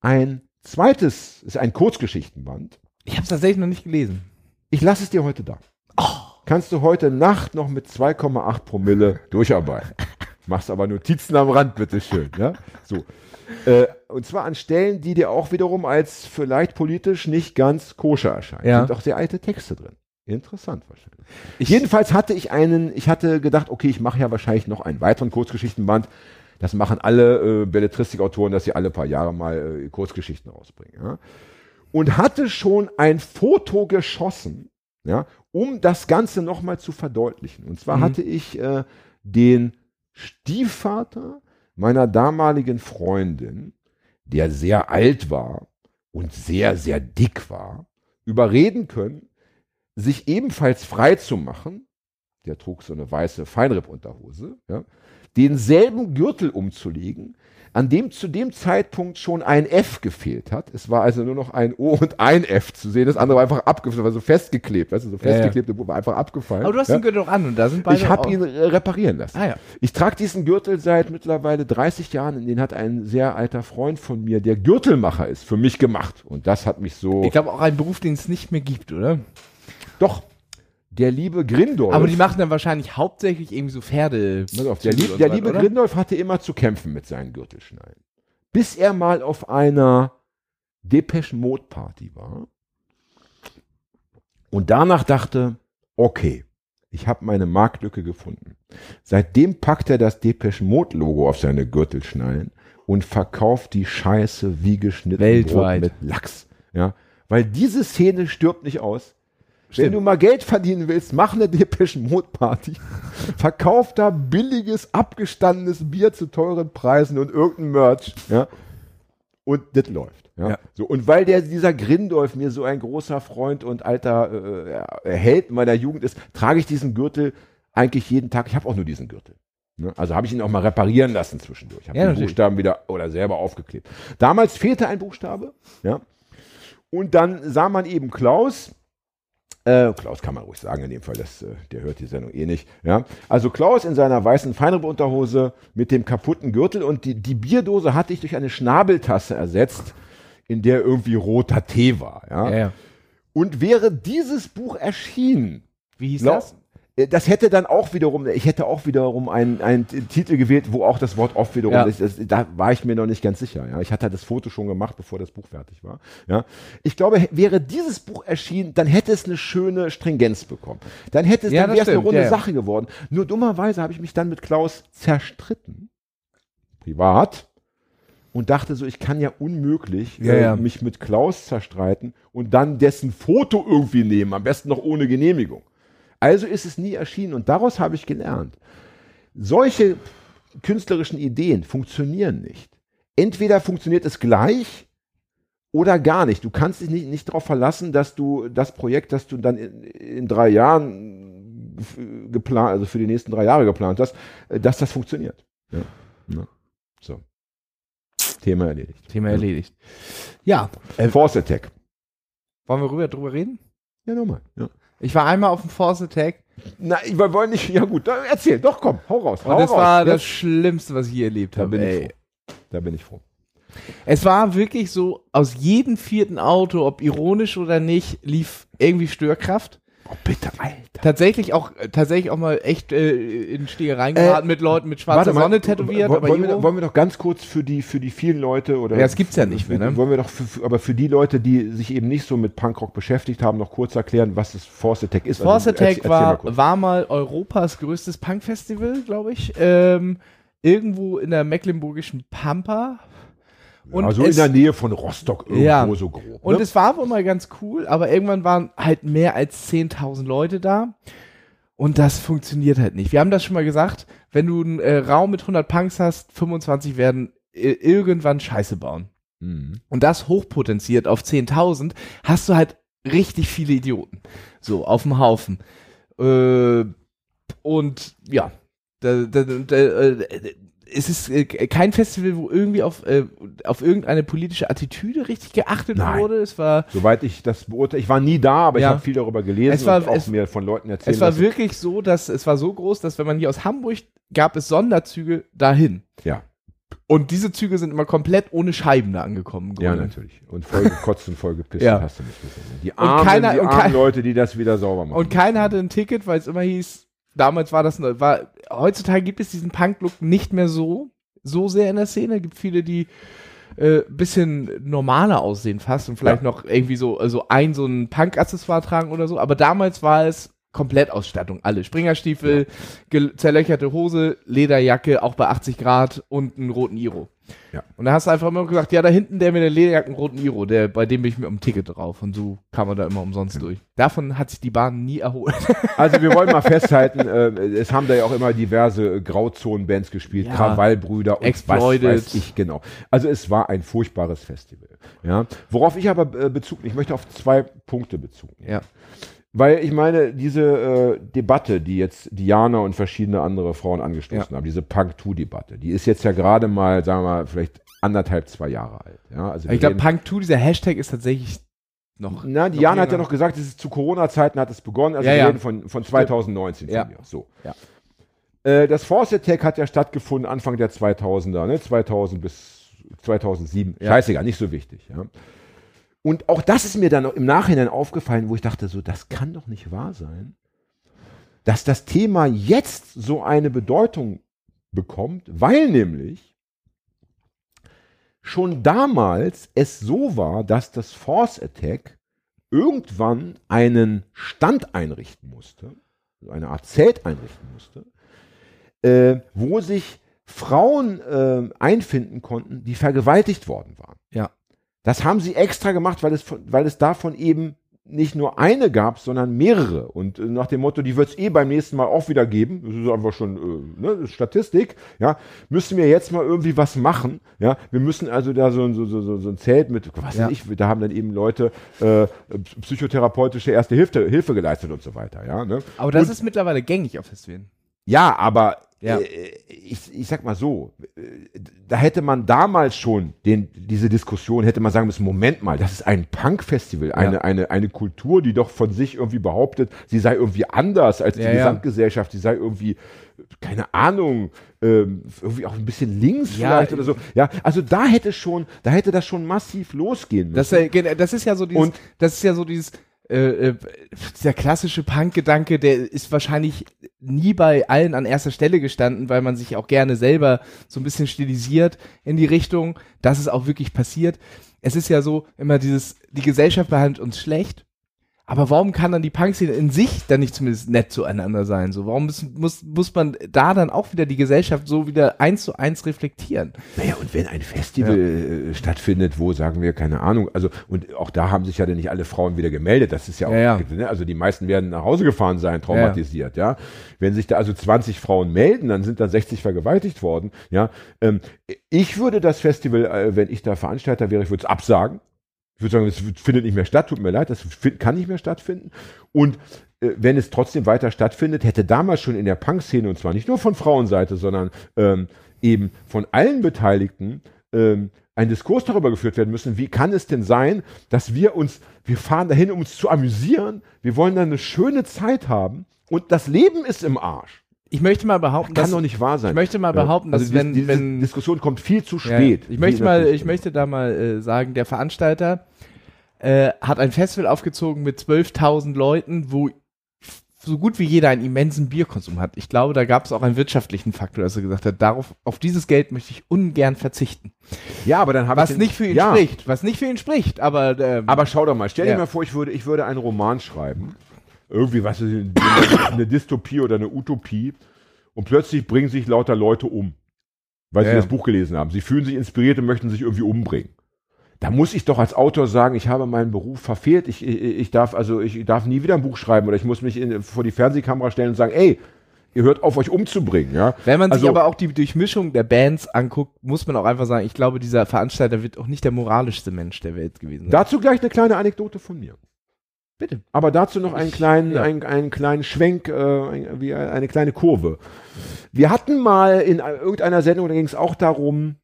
ein zweites, ist ein Kurzgeschichtenband. Ich habe es tatsächlich noch nicht gelesen. Ich lasse es dir heute da. Kannst du heute Nacht noch mit 2,8 Promille durcharbeiten. Machst aber Notizen am Rand, bitteschön. Ja? So. Äh, und zwar an Stellen, die dir auch wiederum als vielleicht politisch nicht ganz koscher erscheinen. Ja. Sind auch sehr alte Texte drin. Interessant wahrscheinlich. Ich Jedenfalls hatte ich einen, ich hatte gedacht, okay, ich mache ja wahrscheinlich noch einen weiteren Kurzgeschichtenband. Das machen alle äh, Belletristikautoren, dass sie alle paar Jahre mal äh, Kurzgeschichten rausbringen. Ja? Und hatte schon ein Foto geschossen, ja, um das Ganze nochmal zu verdeutlichen. Und zwar mhm. hatte ich äh, den Stiefvater meiner damaligen Freundin, der sehr alt war und sehr, sehr dick war, überreden können, sich ebenfalls frei zu machen. Der trug so eine weiße Feinrippunterhose, ja, denselben Gürtel umzulegen, an dem zu dem Zeitpunkt schon ein F gefehlt hat. Es war also nur noch ein O und ein F zu sehen. Das andere war einfach abgefallen, war so festgeklebt, weißt du, so festgeklebte ja, ja. war einfach abgefallen. Aber du hast ja? den Gürtel doch an und da sind beide Ich habe ihn reparieren lassen. Ah, ja. Ich trage diesen Gürtel seit mittlerweile 30 Jahren und den hat ein sehr alter Freund von mir, der Gürtelmacher ist, für mich gemacht. Und das hat mich so. Ich glaube auch ein Beruf, den es nicht mehr gibt, oder? Doch, der liebe Grindolf. Aber die machen dann wahrscheinlich hauptsächlich irgendwie so Pferde. Auf, der, lieb, der liebe oder? Grindolf hatte immer zu kämpfen mit seinen Gürtelschneiden. Bis er mal auf einer Depeche Mode Party war und danach dachte, okay, ich habe meine Marktlücke gefunden. Seitdem packt er das Depeche Mode Logo auf seine Gürtelschneiden und verkauft die Scheiße wie geschnitten Weltweit. mit Lachs. Ja, weil diese Szene stirbt nicht aus. Stimmt. Wenn du mal Geld verdienen willst, mach eine Depeche Mode Party. (laughs) Verkauf da billiges, abgestandenes Bier zu teuren Preisen und irgendein Merch. Ja? Und das läuft. Ja? ja? So, und weil der, dieser Grindolf mir so ein großer Freund und alter äh, Held meiner Jugend ist, trage ich diesen Gürtel eigentlich jeden Tag. Ich habe auch nur diesen Gürtel. Ne? Also habe ich ihn auch mal reparieren lassen zwischendurch. Ich habe ja, die Buchstaben wieder oder selber aufgeklebt. Damals fehlte ein Buchstabe. Ja? Und dann sah man eben Klaus, äh, Klaus kann man ruhig sagen in dem Fall, das, äh, der hört die Sendung eh nicht. Ja? Also Klaus in seiner weißen Feinripp-Unterhose mit dem kaputten Gürtel und die, die Bierdose hatte ich durch eine Schnabeltasse ersetzt, in der irgendwie roter Tee war. Ja? Ja, ja. Und wäre dieses Buch erschienen, wie hieß das? Äh, das hätte dann auch wiederum, ich hätte auch wiederum einen, einen Titel gewählt, wo auch das Wort off wiederum, ja. das, das, da war ich mir noch nicht ganz sicher. Ja. Ich hatte das Foto schon gemacht, bevor das Buch fertig war. Ja. Ich glaube, wäre dieses Buch erschienen, dann hätte es eine schöne Stringenz bekommen. Dann hätte es, ja, dann wäre es eine runde ja, Sache geworden. Nur dummerweise habe ich mich dann mit Klaus zerstritten. Privat. Und dachte so, ich kann ja unmöglich äh, mich mit Klaus zerstreiten und dann dessen Foto irgendwie nehmen, am besten noch ohne Genehmigung. Also ist es nie erschienen und daraus habe ich gelernt. Solche künstlerischen Ideen funktionieren nicht. Entweder funktioniert es gleich oder gar nicht. Du kannst dich nicht, nicht darauf verlassen, dass du das Projekt, das du dann in, in drei Jahren geplant, also für die nächsten drei Jahre geplant hast, äh, dass das funktioniert. Ja. ja. So. Thema erledigt. Thema erledigt. Ja. Force Attack. Wollen wir rüber drüber reden? Ja, nochmal. Ja. Ich war einmal auf dem Force Attack. Na, ich wollte nicht. Ja gut, erzähl, doch komm, hau raus. Hau Und das raus. war das Schlimmste, was ich je erlebt da habe. Bin ich froh. Da bin ich froh. Es war wirklich so, aus jedem vierten Auto, ob ironisch oder nicht, lief irgendwie Störkraft. Oh, bitte, Alter. Tatsächlich auch, tatsächlich auch mal echt äh, in geraten äh, mit Leuten mit schwarzer Sonne mal, tätowiert. Aber wollen, wir, wollen wir doch ganz kurz für die, für die vielen Leute oder. Ja, das gibt's ja nicht mehr, ne? Wollen wir doch, für, aber für die Leute, die sich eben nicht so mit Punkrock beschäftigt haben, noch kurz erklären, was das Force Attack ist. Force also, Attack war, mal war mal Europas größtes Punkfestival, glaube ich. Ähm, irgendwo in der mecklenburgischen Pampa und also in der Nähe von Rostock irgendwo ja. so grob. Ne? Und es war wohl mal ganz cool, aber irgendwann waren halt mehr als 10.000 Leute da. Und das funktioniert halt nicht. Wir haben das schon mal gesagt, wenn du einen äh, Raum mit 100 Punks hast, 25 werden äh, irgendwann Scheiße bauen. Mhm. Und das hochpotenziert auf 10.000, hast du halt richtig viele Idioten. So, auf dem Haufen. Äh, und ja, da, da, da, äh, es ist äh, kein Festival, wo irgendwie auf, äh, auf irgendeine politische Attitüde richtig geachtet Nein. wurde. Es war, Soweit ich das beurteile, ich war nie da, aber Ja. ich habe viel darüber gelesen Es war- und auch es- mir von Leuten erzählt. es war wirklich so, dass es war so groß, dass wenn man hier aus Hamburg gab es Sonderzüge dahin. Ja, Und diese Züge sind immer komplett ohne Scheiben da angekommen. im ja, natürlich. Und voll gekotzt und voll gepisst, Ja. hast du nicht gesehen. Die armen, keiner- die armen kein- Leute, die das wieder sauber machen. Und keiner hatte ein Ticket, weil es immer hieß, damals war das, war, heutzutage gibt es diesen Punk-Look nicht mehr so, so sehr in der Szene. Gibt viele, die äh, bisschen normaler aussehen fast und vielleicht Ja. noch irgendwie so, also ein, so ein Punk-Accessoire tragen oder so. Aber damals war es Komplettausstattung. Alle Springerstiefel, gel- zerlöcherte Hose, Lederjacke, auch bei 80 Grad und einen roten Iro. Ja. Und da hast du einfach immer gesagt, ja, da hinten der mit der Lederjacke, einen roten Iro, der, bei dem bin ich mit dem Ticket drauf. Und so kam man da immer umsonst durch. Davon hat sich die Bahn nie erholt. (laughs) Also wir wollen mal festhalten, äh, es haben da ja auch immer diverse äh, Grauzonen-Bands gespielt, Ja. Krawallbrüder und Exploited. was weiß ich genau. Also es war ein furchtbares Festival. Ja. Worauf ich aber äh, Bezug, ich möchte auf zwei Punkte Bezug nehmen. Ja. Weil ich meine, diese äh, Debatte, die jetzt Diana und verschiedene andere Frauen angestoßen haben, diese Punk-2-Debatte, die ist jetzt ja gerade mal, sagen wir mal, vielleicht anderthalb, zwei Jahre alt. Ja, also Ich glaube, reden- Punk 2, dieser Hashtag ist tatsächlich noch. na, Diana hat ja noch gesagt, es ist zu Corona-Zeiten hat es begonnen, also Ja, wir ja. reden von, von 2019 Ja. mir. So. Ja. Äh, das Force Attack hat ja stattgefunden Anfang der 2000er, ne? 2000 bis 2007. Ja. Scheißegal, nicht so wichtig. Ja. Und auch das ist mir dann im Nachhinein aufgefallen, wo ich dachte, so, das kann doch nicht wahr sein, dass das Thema jetzt so eine Bedeutung bekommt, weil nämlich schon damals es so war, dass das Force Attack irgendwann einen Stand einrichten musste, also eine Art Zelt einrichten musste, äh, wo sich Frauen äh, einfinden konnten, die vergewaltigt worden waren. Ja. Das haben sie extra gemacht, weil es, weil es davon eben nicht nur eine gab, sondern mehrere. Und äh, nach dem Motto, die wird es eh beim nächsten Mal auch wieder geben, das ist einfach schon äh, ne, Statistik, ja, müssen wir jetzt mal irgendwie was machen. Ja, wir müssen also da so, ein- so, so, so, ein Zelt mit, was Ja. weiß ich, da haben dann eben Leute äh, psychotherapeutische erste Hilfe, Hilfe geleistet und so weiter. Ja, ne? Aber das Und- ist mittlerweile gängig auf Festivalen. ja, aber Ja. Äh, ich, ich sag mal so, äh, da hätte man damals schon den, diese Diskussion, hätte man sagen müssen, Moment mal, das ist ein Punk-Festival, eine, eine, eine Kultur, die doch von sich irgendwie behauptet, sie sei irgendwie anders als die Ja, ja. Gesamtgesellschaft, sie sei irgendwie, keine Ahnung, ähm, irgendwie auch ein bisschen links Ja, vielleicht oder so. Ja, also da hätte schon, da hätte das schon massiv losgehen müssen. Das, äh, das ist ja so dieses, Und- das ist ja so dieses, äh, äh, dieser klassische Punk-Gedanke, der ist wahrscheinlich nie bei allen an erster Stelle gestanden, weil man sich auch gerne selber so ein bisschen stilisiert in die Richtung, dass es auch wirklich passiert. Es ist ja so immer dieses, die Gesellschaft behandelt uns schlecht, aber warum kann dann die Punk-Szene in sich dann nicht zumindest nett zueinander sein? So, warum muss, muss, muss man da dann auch wieder die Gesellschaft so wieder eins zu eins reflektieren? Naja, und wenn ein Festival äh, stattfindet, wo, sagen wir, keine Ahnung, also, und auch da haben sich ja dann nicht alle Frauen wieder gemeldet, das ist ja auch, Ja, ja. Ne? also die meisten werden nach Hause gefahren sein, traumatisiert, ja. Wenn sich da also 20 Frauen melden, dann sind da 60 vergewaltigt worden, ja. Ähm, ich würde das Festival, äh, wenn ich da Veranstalter wäre, ich würde es absagen. Ich würde sagen, es findet nicht mehr statt, tut mir leid, das kann nicht mehr stattfinden. Und äh, wenn es trotzdem weiter stattfindet, hätte damals schon in der Punk-Szene, und zwar nicht nur von Frauenseite, sondern ähm, eben von allen Beteiligten, ähm, ein Diskurs darüber geführt werden müssen, wie kann es denn sein, dass wir uns, wir fahren dahin, um uns zu amüsieren, wir wollen da eine schöne Zeit haben und das Leben ist im Arsch. Ich möchte mal behaupten, Kann dass, doch nicht wahr sein. ich möchte mal behaupten, also dass dies- wenn, diese wenn Diskussion kommt viel zu Ja, spät. Ich möchte mal, ich möchte da mal äh, sagen, der Veranstalter äh, hat ein Festival aufgezogen mit 12.000 Leuten, wo so gut wie jeder einen immensen Bierkonsum hat. Ich glaube, da gab es auch einen wirtschaftlichen Faktor, dass er gesagt hat, darauf, auf dieses Geld möchte ich ungern verzichten. Ja, aber dann habe ich Was den- nicht für ihn ja, spricht, was nicht für ihn spricht, aber, ähm, Aber schau doch mal, stell dir Ja. mal vor, ich würde, ich würde einen Roman schreiben. Irgendwie, was ist eine, eine Dystopie oder eine Utopie. Und plötzlich bringen sich lauter Leute um. Weil sie Ja, ja. das Buch gelesen haben. Sie fühlen sich inspiriert und möchten sich irgendwie umbringen. Da muss ich doch als Autor sagen, ich habe meinen Beruf verfehlt. Ich, ich, ich darf also, ich darf nie wieder ein Buch schreiben oder ich muss mich in, vor die Fernsehkamera stellen und sagen, ey, ihr hört auf, euch umzubringen, ja. wenn man sich also- aber auch die Durchmischung der Bands anguckt, muss man auch einfach sagen, ich glaube, dieser Veranstalter wird auch nicht der moralischste Mensch der Welt gewesen sein. Dazu gleich eine kleine Anekdote von mir. Bitte. Aber dazu noch einen kleinen, ja. einen, einen kleinen Schwenk, äh, ein- wie eine kleine Kurve. Wir hatten mal in irgendeiner Sendung, da ging es auch darum,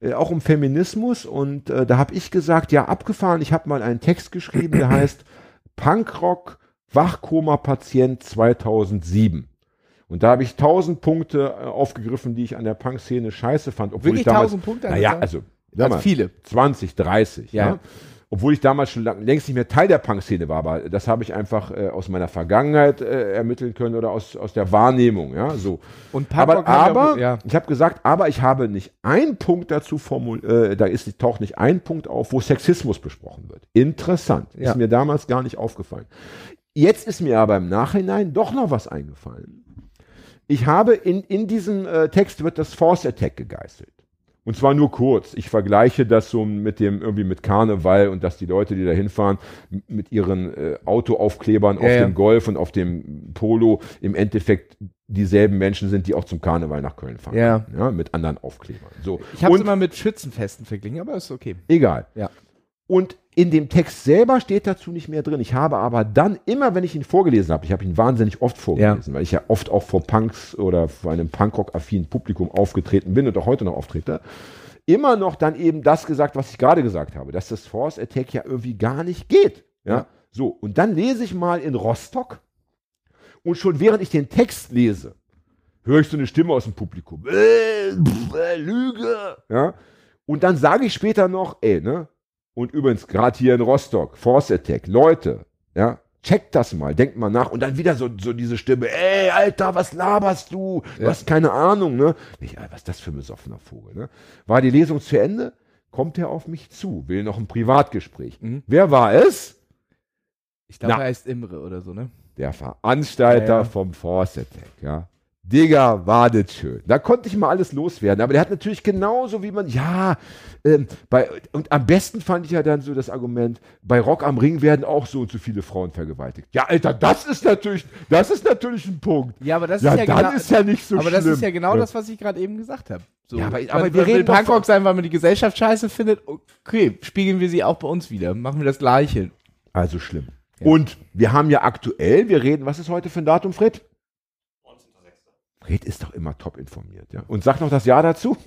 äh, auch um Feminismus und äh, da habe ich gesagt, ja, abgefahren, ich habe mal einen Text geschrieben, der heißt (clears throat) Punkrock Wachkoma-Patient 2007. Und da habe ich tausend Punkte äh, aufgegriffen, die ich an der Punk-Szene scheiße fand. Obwohl Wirklich ich damals, 1000 Punkte? Naja, also, sag Also mal, viele. 20, 30. Ja. Ja. Obwohl ich damals schon lang, längst nicht mehr Teil der Punk-Szene war, aber das habe ich einfach äh, aus meiner Vergangenheit äh, ermitteln können oder aus, aus der Wahrnehmung, ja, so. Und Aber, wir aber auch- ja. ich habe gesagt, aber ich habe nicht einen Punkt dazu formuliert, äh, da ist, taucht nicht ein Punkt auf, wo Sexismus besprochen wird. Interessant. Ja. Ist mir damals gar nicht aufgefallen. Jetzt ist mir aber im Nachhinein doch noch was eingefallen. Ich habe in, in diesem äh, Text wird das Force Attack gegeißelt. Und zwar nur kurz. Ich vergleiche das so mit dem, irgendwie mit Karneval und dass die Leute, die da hinfahren, mit ihren äh, Autoaufklebern auf Ja, ja. dem Golf und auf dem Polo im Endeffekt dieselben Menschen sind, die auch zum Karneval nach Köln fahren. Ja. ja mit anderen Aufklebern. So. Ich habe es immer mit Schützenfesten verglichen, aber ist okay. Egal. Ja. Und in dem Text selber steht dazu nicht mehr drin. Ich habe aber dann immer, wenn ich ihn vorgelesen habe, ich habe ihn wahnsinnig oft vorgelesen, weil ich ja oft auch vor Punks oder vor einem Punkrock-affinen Publikum aufgetreten bin und auch heute noch auftrete, immer noch dann eben das gesagt, was ich gerade gesagt habe, dass das Force Attack ja irgendwie gar nicht geht. Ja. Ja. So, und dann lese ich mal in Rostock und schon während ich den Text lese, höre ich so eine Stimme aus dem Publikum. Äh, pff, äh, Lüge. Ja. Und dann sage ich später noch, ey, ne? Und übrigens, gerade hier in Rostock, Force Attack, Leute, ja, checkt das mal, denkt mal nach. Und dann wieder so, so diese Stimme, ey, Alter, was laberst du? Du Ja. hast keine Ahnung, ne? Ich, was ist das für ein besoffener Vogel, ne? War die Lesung zu Ende? Kommt er auf mich zu, will noch ein Privatgespräch. Mhm. Wer war es? Ich glaube, er heißt Imre oder so, ne? Der Veranstalter Ja, ja. vom Force Attack, ja. Digga, war das schön. Da konnte ich mal alles loswerden. Aber der hat natürlich genauso wie man, ja, ähm, bei, und am besten fand ich ja dann so das Argument, bei Rock am Ring werden auch so und so viele Frauen vergewaltigt. Ja, Alter, das ist natürlich, das ist natürlich ein Punkt. Ja, aber das Ja, ist ja dann genau, ist ja nicht so aber schlimm. das ist ja genau Ja. das, was ich gerade eben gesagt habe. So, Ja, aber- aber wir man reden Punkrock sein, weil man die Gesellschaft scheiße findet. Okay, spiegeln wir sie auch bei uns wieder. Machen wir das Gleiche. Also schlimm. Und wir haben ja aktuell, wir reden, was ist heute für ein Datum, Fred? Fred ist doch immer top informiert, ja. Und sag noch das Jahr dazu. (laughs)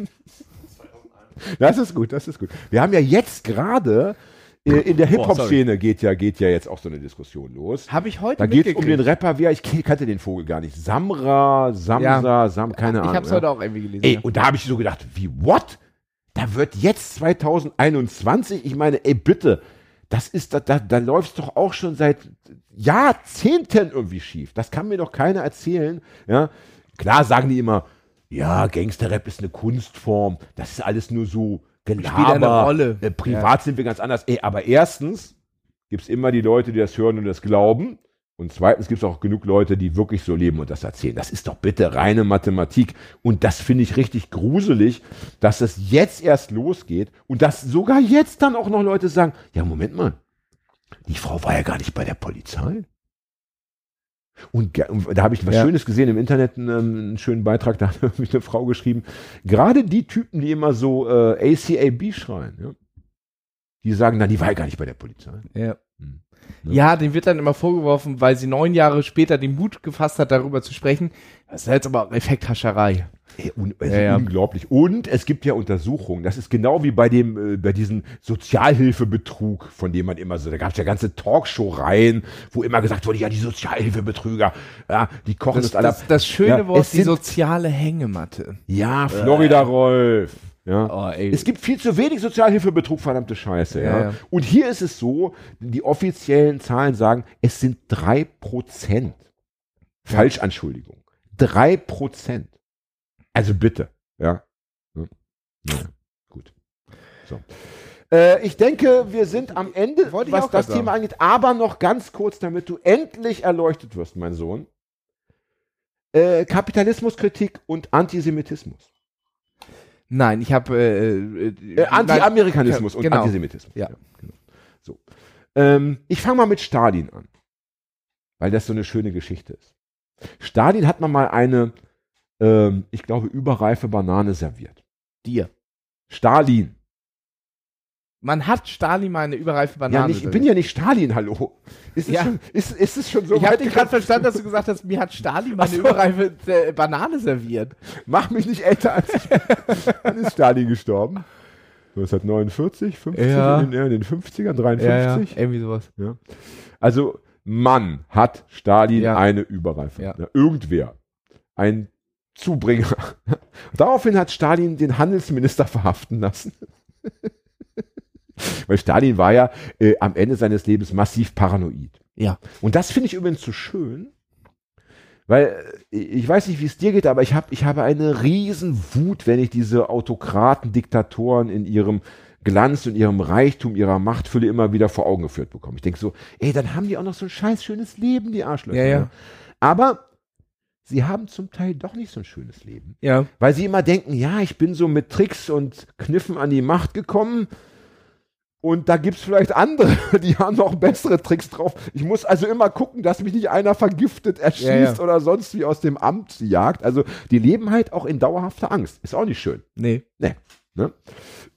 Das ist gut, das ist gut. Wir haben ja jetzt gerade äh, in der Hip-Hop-Szene geht ja, geht ja jetzt auch so eine Diskussion los. Habe ich heute Da geht es um den Rapper, wie ich kannte den Vogel gar nicht. Samra, Samsa, Ja. Sam, keine Ahnung. Ich habe es ja. heute auch irgendwie gelesen. Ey, und da habe ich so gedacht, wie, what? Da wird jetzt 2021, ich meine, ey, bitte, das ist, da, da, da läuft doch auch schon seit Jahrzehnten irgendwie schief. Das kann mir doch keiner erzählen, ja. Klar sagen die immer, ja, Gangsterrap ist eine Kunstform, das ist alles nur so Gelaber. eine Rolle. Äh, privat sind wir ganz anders. Ey, aber erstens gibt's immer die Leute, die das hören und das glauben. Und zweitens gibt's auch genug Leute, die wirklich so leben und das erzählen. Das ist doch bitte reine Mathematik. Und das finde ich richtig gruselig, dass es jetzt erst losgeht und dass sogar jetzt dann auch noch Leute sagen, ja, Moment mal, die Frau war ja gar nicht bei der Polizei. Und, da habe ich was Ja. Schönes gesehen im Internet, einen, ähm, schönen Beitrag, (laughs) da hat mich eine Frau geschrieben, gerade die Typen, die immer so äh, ACAB schreien, ja, die sagen dann, die war ja gar nicht bei der Polizei. Ja. Hm. Ja, dem wird dann immer vorgeworfen, weil sie neun Jahre später den Mut gefasst hat, darüber zu sprechen. Das ist jetzt aber Effekthascherei. Ey, un also Ja, ja. Unglaublich. Und es gibt ja Untersuchungen. Das ist genau wie bei dem, äh, bei diesem Sozialhilfebetrug, von dem man immer so, da gab es ja ganze Talkshow-Reihen, wo immer gesagt wurde, ja, die Sozialhilfebetrüger, ja, die kochen Das, das, alle. das, das schöne Ja, Wort, es die sind- soziale Hängematte. Ja, Florida Rolf. Ja. Oh, ey. Es gibt viel zu wenig Sozialhilfebetrug, verdammte Scheiße. Ja, Ja, ja. Und hier ist es so, die offiziellen Zahlen sagen, es sind drei Prozent. Falschanschuldigung. Drei Prozent. Also bitte. Ja. Ja. ja. Gut. So. Äh, ich denke, wir sind am Ende, Wollte was das Thema angeht. Aber noch ganz kurz, damit du endlich erleuchtet wirst, mein Sohn. Äh, Kapitalismuskritik und Antisemitismus. Nein, ich habe äh, äh, Äh, Anti-Amerikanismus und genau. Antisemitismus. Ja. genau. So. Ähm, ich fange mal mit Stalin an, weil das so eine schöne Geschichte ist. Stalin hat man mal eine, ähm, ich glaube, überreife Banane serviert. dir. Stalin. Man hat Stalin mal eine überreife Banane. Ja, nicht, ich bin ja nicht Stalin, hallo. Ist es, Ja. schon, ist, ist es schon so ich gekommen? gerade verstanden, dass du gesagt hast, mir hat Stalin mal eine so. überreife äh, Banane serviert. Mach mich nicht älter als ich. (laughs) Wann ist Stalin gestorben? 1949, 50, Ja. in, den, in den 50ern, 53? irgendwie sowas. Ja. Also, Mann hat Stalin Ja. eine Überreife. Ja. Ja, irgendwer. Ein Zubringer. (laughs) Daraufhin hat Stalin den Handelsminister verhaften lassen. (laughs) Weil Stalin war ja äh, am Ende seines Lebens massiv paranoid. Ja. Und das finde ich übrigens so schön, weil äh, ich weiß nicht, wie es dir geht, aber ich, hab, ich habe eine riesen Wut, wenn ich diese Autokraten, Diktatoren in ihrem Glanz und ihrem Reichtum, ihrer Machtfülle immer wieder vor Augen geführt bekomme. Ich denke so, ey, dann haben die auch noch so ein scheiß schönes Leben, die Arschlöcher. Ja, ja. ne? Aber sie haben zum Teil doch nicht so ein schönes Leben. Ja. Weil sie immer denken, ja, ich bin so mit Tricks und Kniffen an die Macht gekommen. Und da gibt's vielleicht andere, (laughs) die haben noch bessere Tricks drauf. Ich muss also immer gucken, dass mich nicht einer vergiftet, erschießt Ja, ja. oder sonst wie aus dem Amt jagt. Also die leben halt auch in dauerhafter Angst. Ist auch nicht schön. Nee. Ne? Ne?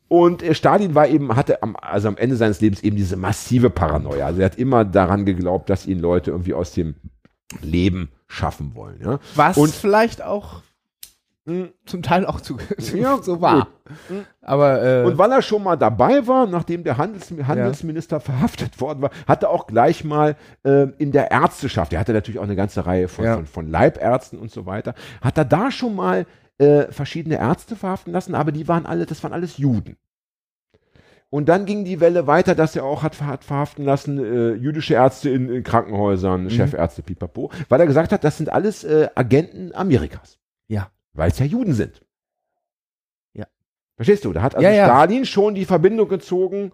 Und äh, Stalin war eben, hatte am, also am Ende seines Lebens eben diese massive Paranoia. Also er hat immer daran geglaubt, dass ihn Leute irgendwie aus dem Leben schaffen wollen. Ja? Was Und- vielleicht auch Mm. zum Teil auch zu, (laughs) Ja, so war. gut. Aber äh, Und weil er schon mal dabei war, nachdem der Handels Handelsminister verhaftet worden war, hat er auch gleich mal äh, in der Ärzteschaft, er hatte natürlich auch eine ganze Reihe von, Ja. von, von Leibärzten und so weiter, hat er da schon mal äh, verschiedene Ärzte verhaften lassen, aber die waren alle, das waren alles Juden. Und dann ging die Welle weiter, dass er auch hat, hat verhaften lassen, äh, jüdische Ärzte in, in Krankenhäusern, Mhm. Chefärzte, pipapo, weil er gesagt hat, das sind alles äh, Agenten Amerikas. Ja. Weil es ja Juden sind. Ja. Verstehst du? Da hat also Ja, ja. Stalin schon die Verbindung gezogen,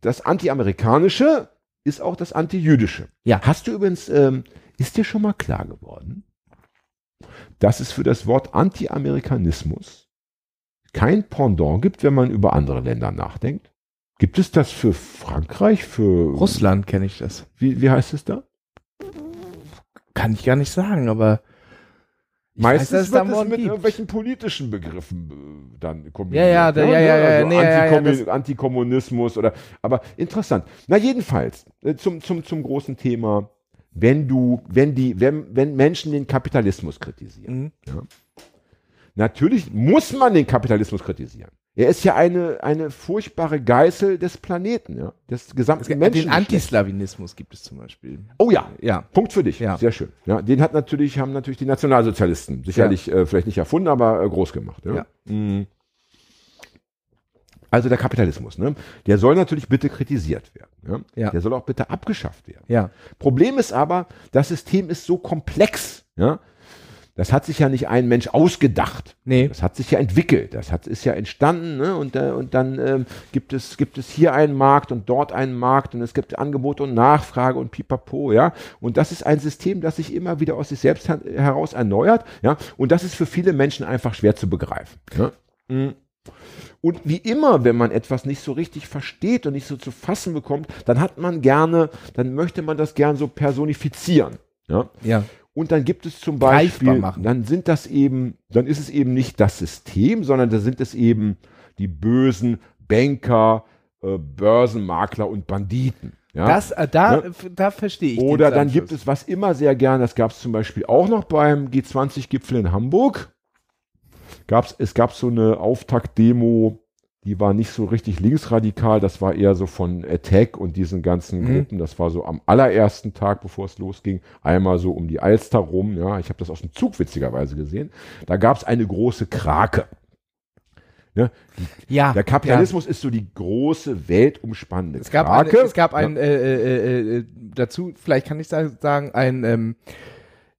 das Anti-Amerikanische ist auch das Anti-Jüdische. Ja. Hast du übrigens, ähm, ist dir schon mal klar geworden, dass es für das Wort Anti-Amerikanismus kein Pendant gibt, wenn man über andere Länder nachdenkt? Gibt es das für Frankreich, für Russland kenne ich das. Wie, wie heißt es da? Kann ich gar nicht sagen, aber ich Meistens weiß, wird es mit gibt. irgendwelchen politischen Begriffen äh, dann kombiniert. Ja, ja, da- ja, ja, ja, also nee, ja, ja, Antikommun- das- Antikommunismus oder, aber interessant. Na jedenfalls, äh, zum, zum, zum großen Thema, wenn du, wenn die, wenn, wenn Menschen den Kapitalismus kritisieren. Mhm. Natürlich muss man den Kapitalismus kritisieren. Er ist ja eine, eine furchtbare Geißel des Planeten, ja, des gesamten Den Menschen. Antislawinismus gibt es zum Beispiel. Oh ja, Ja. Punkt für dich. Ja. Sehr schön. Ja, den hat natürlich, haben natürlich die Nationalsozialisten sicherlich äh, vielleicht nicht erfunden, aber äh, groß gemacht. Ja. Ja. Mhm. Also der Kapitalismus, ne? Der soll natürlich bitte kritisiert werden. Ja? Ja. Der soll auch bitte abgeschafft werden. Ja. Problem ist aber, das System ist so komplex. Ja? Das hat sich ja nicht ein Mensch ausgedacht. Nee. Das hat sich ja entwickelt. Das hat, ist ja entstanden. Ne? Und, äh, und dann ähm, gibt, es, gibt es hier einen Markt und dort einen Markt und es gibt Angebot und Nachfrage und pipapo. Ja? Und das ist ein System, das sich immer wieder aus sich selbst her- heraus erneuert. Ja? Und das ist für viele Menschen einfach schwer zu begreifen. Ja? Mhm. Und wie immer, wenn man etwas nicht so richtig versteht und nicht so zu fassen bekommt, dann hat man gerne, dann möchte man das gern so personifizieren. Ja? Ja. Und dann gibt es zum Beispiel, dann sind das eben, dann ist es eben nicht das System, sondern da sind es eben die bösen Banker, äh, Börsenmakler und Banditen. Ja? Das, äh, da, Ja. f- da verstehe ich. Oder dann gibt es was immer sehr gern, das gab es zum Beispiel auch noch beim G20-Gipfel in Hamburg. Gab's, es gab so eine Auftaktdemo, die war nicht so richtig linksradikal, das war eher so von Attack und diesen ganzen Mhm. Gruppen. Das war so am allerersten Tag, bevor es losging, einmal so um die Alster rum. Ja, ich habe das aus dem Zug witzigerweise gesehen. Da gab es eine große Krake. Ja, Ja. der Kapitalismus ist so die große, weltumspannende Es gab, eine, Krake. es gab ein, äh, äh, äh, dazu, vielleicht kann ich sa- sagen, ein, ähm,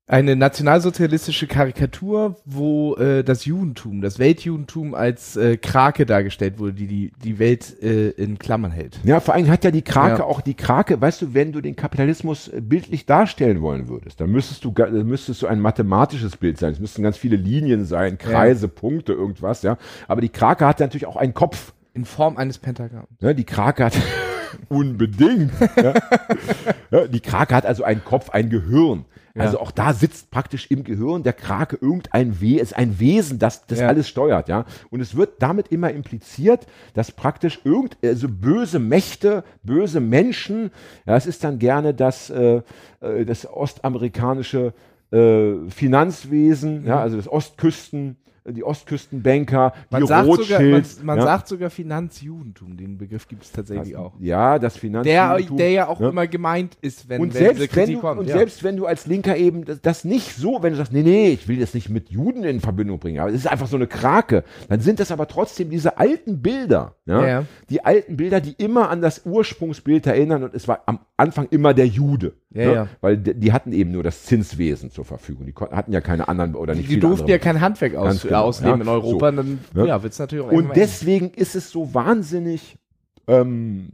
eine nationalsozialistische Karikatur, wo äh, das Judentum, das Weltjudentum als äh, Krake dargestellt wurde, die die, die Welt äh, in Klammern hält. Ja, vor allem hat ja die Krake Ja. auch die Krake, weißt du, wenn du den Kapitalismus äh, bildlich darstellen wollen würdest, dann müsstest du, dann müsstest du ein mathematisches Bild sein. Es müssten ganz viele Linien sein, Kreise, Punkte, irgendwas, ja. Aber die Krake hat ja natürlich auch einen Kopf. In Form eines Pentagramms. Ne? Die Krake hat (laughs) unbedingt. ja. (laughs) Ja, die Krake hat also einen Kopf, ein Gehirn. Ja. Also auch da sitzt praktisch im Gehirn der Krake irgendein We ist ein Wesen, das das Ja. alles steuert, ja. Und es wird damit immer impliziert, dass praktisch irgend also böse Mächte, böse Menschen, ja, es ist dann gerne das äh, äh, das ostamerikanische äh, Finanzwesen, ja, also das Ostküsten die Ostküstenbanker, Man die sagt sogar, man, Rothschilds. man ja. sagt sogar Finanzjudentum, den Begriff gibt es tatsächlich auch. Ja, das Finanz Der, der ja auch ne? immer gemeint ist, wenn, und wenn selbst wenn, Kritik du, kommt. und ja. selbst wenn du als Linker eben das, das nicht so, wenn du sagst, nee, nee, ich will das nicht mit Juden in Verbindung bringen, aber es ist einfach so eine Krake, dann sind das aber trotzdem diese alten Bilder, ja, Ja. die alten Bilder, die immer an das Ursprungsbild erinnern und es war am Anfang immer der Jude, Ja, ne? ja. weil die, die hatten eben nur das Zinswesen zur Verfügung, die hatten ja keine anderen oder nicht die viele durften ja kein Handwerk aus, Genau, ausleben ja. in Europa, So. dann Ja. ja, wird es natürlich auch Und deswegen ist es so wahnsinnig ähm,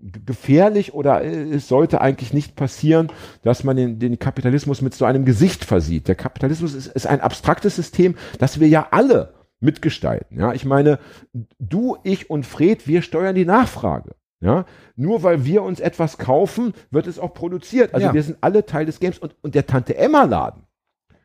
gefährlich oder äh, es sollte eigentlich nicht passieren, dass man den, den Kapitalismus mit so einem Gesicht versieht. Der Kapitalismus ist, ist ein abstraktes System, das wir ja alle mitgestalten. Ja, ich meine, du, ich und Fred, wir steuern die Nachfrage. Ja, nur weil wir uns etwas kaufen, wird es auch produziert. Also Ja. wir sind alle Teil des Games und, und der Tante Emma Laden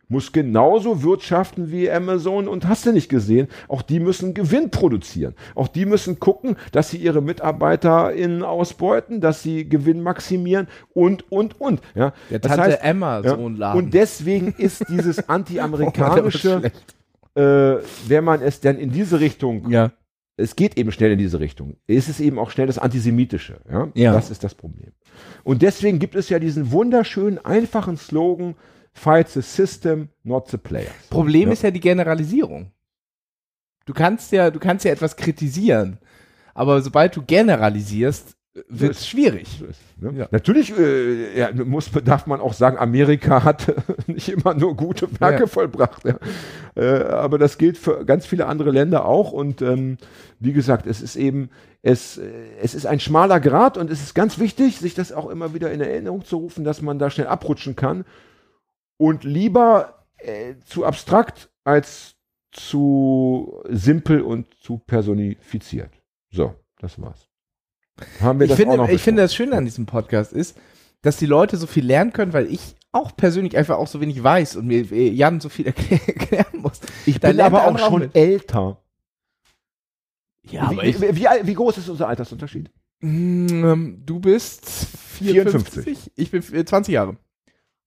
muss genauso wirtschaften wie Amazon und hast du nicht gesehen. Auch die müssen Gewinn produzieren. Auch die müssen gucken, dass sie ihre MitarbeiterInnen ausbeuten, dass sie Gewinn maximieren und, und, und. Ja, Der Das Tante heißt, Emma ja, so ein Laden. Und deswegen ist dieses (laughs) Oh, anti-amerikanische, schlecht. äh, wenn man es denn in diese Richtung ja. es geht eben schnell in diese Richtung. Es ist eben auch schnell das Antisemitische. Ja? Ja. Das ist das Problem. Und deswegen gibt es ja diesen wunderschönen, einfachen Slogan, fight the system, not the players. Problem Ja. ist ja die Generalisierung. Du kannst ja, du kannst ja etwas kritisieren, aber sobald du generalisierst, wird es schwierig. So ist ne? Ja. Natürlich äh, ja, muss, darf man auch sagen, Amerika hat (laughs) nicht immer nur gute Werke Ja. vollbracht. Äh, aber das gilt für ganz viele andere Länder auch. Und ähm, wie gesagt, es ist eben, es, äh, es ist ein schmaler Grad und es ist ganz wichtig, sich das auch immer wieder in Erinnerung zu rufen, dass man da schnell abrutschen kann. Und lieber äh, zu abstrakt als zu simpel und zu personifiziert. So, das war's. Haben wir Ich das auch finde, noch ich finde, das Schöne an diesem Podcast ist, dass die Leute so viel lernen können, weil ich auch persönlich einfach auch so wenig weiß und mir äh, Jan so viel (laughs) erklär- erklären muss. Ich Da bin aber auch auch schon mit. älter. Ja, wie, wie, wie, alt- wie groß ist unser Altersunterschied? Mm, Du bist 54, 54. ich bin äh, 20 Jahre.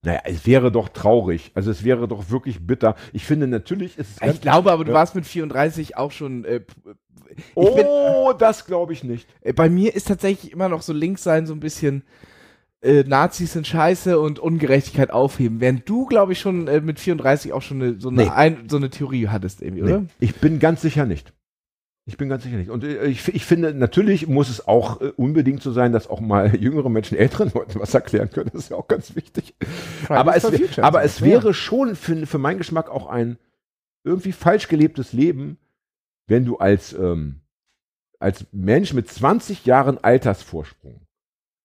Naja, es wäre doch traurig. Also es wäre doch wirklich bitter. Ich finde natürlich ist es Ich glaube aber, du ja. warst mit 34 auch schon. Äh, ich bin, Oh, das glaube ich nicht. äh, bei mir ist tatsächlich immer noch so links sein so ein bisschen. Äh, Nazis sind scheiße und Ungerechtigkeit aufheben. Während du, glaube ich, schon äh, mit 34 auch schon eine, so, eine Nee. ein, so eine Theorie hattest, irgendwie, oder? Nee, ich bin ganz sicher nicht. Ich bin ganz sicher nicht. Und äh, ich, ich finde, natürlich muss es auch äh, unbedingt so sein, dass auch mal (laughs) jüngere Menschen älteren Leuten was erklären können. Das ist ja auch ganz wichtig. aber es, Future aber es wäre schon für, für meinen Geschmack auch ein irgendwie falsch gelebtes Leben, wenn du als, ähm, als Mensch mit 20 Jahren Altersvorsprung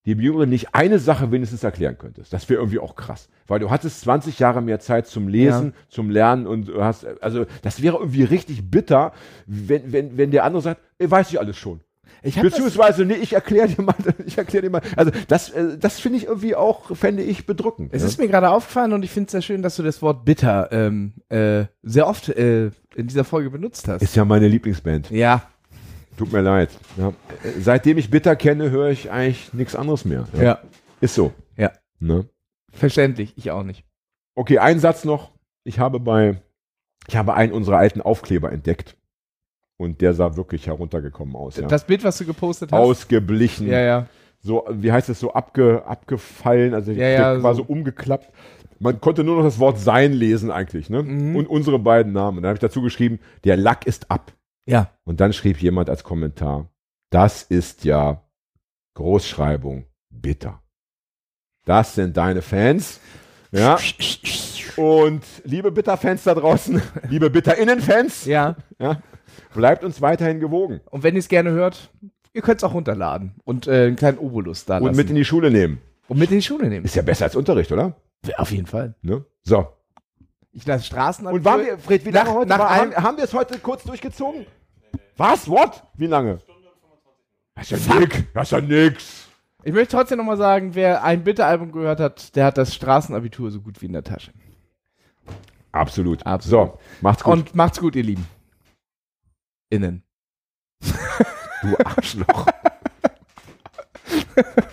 dem Jüngeren nicht eine Sache wenigstens erklären könntest. Das wäre irgendwie auch krass. Weil du hattest 20 Jahre mehr Zeit zum Lesen, zum Lernen und du hast, also das wäre irgendwie richtig bitter, wenn, wenn, wenn der andere sagt, ey, weiß ich alles schon. Ich Beziehungsweise, nee, ich erkläre dir mal, (laughs) ich erkläre dir mal. Also das, äh, das finde ich irgendwie auch, fände ich bedrückend. es ja. ist mir gerade aufgefallen und ich finde es sehr schön, dass du das Wort bitter ähm, äh, sehr oft äh, in dieser Folge benutzt hast. Ist ja meine Lieblingsband. ja, Tut mir leid. Ja. Seitdem ich Bitter kenne, höre ich eigentlich nichts anderes mehr. ja, Ist so. Ja. Ne? verständlich. Ich auch nicht. Okay, ein Satz noch. Ich habe bei, ich habe einen unserer alten Aufkleber entdeckt. Und der sah wirklich heruntergekommen aus. Ja. Das Bild, was du gepostet hast. Ausgeblichen. Ja, ja. So, wie heißt es, so abge, abgefallen, also Ja, ja, war so. so umgeklappt. Man konnte nur noch das Wort sein lesen eigentlich, ne? Mhm. Und unsere beiden Namen. Dann habe ich dazu geschrieben, der Lack ist ab. Ja. Und dann schrieb jemand als Kommentar, das ist ja Großschreibung bitter. Das sind deine Fans. Ja. (laughs) Und liebe Bitter-Fans da draußen, liebe Bitter-Innen-Fans, Ja. ja, bleibt uns weiterhin gewogen Und wenn ihr es gerne hört, ihr könnt es auch runterladen und äh, einen kleinen Obolus da lassen. und mit in die Schule nehmen. und mit in die Schule nehmen. Ist ja besser als Unterricht, oder? Ja, Auf jeden Fall. Ne? So. Ich lasse Straßen Und waren wir, Fred, wie lange Nach- heute? nach War, haben, haben wir es heute kurz durchgezogen? Was? What? Wie lange? Das ist ja nix. Das ist ja nix. Ich möchte trotzdem nochmal sagen, wer ein Bitte-Album gehört hat, der hat das Straßenabitur so gut wie in der Tasche. Absolut. Absolut. So, macht's gut. Und macht's gut, ihr Lieben. Innen. du Arschloch. (laughs)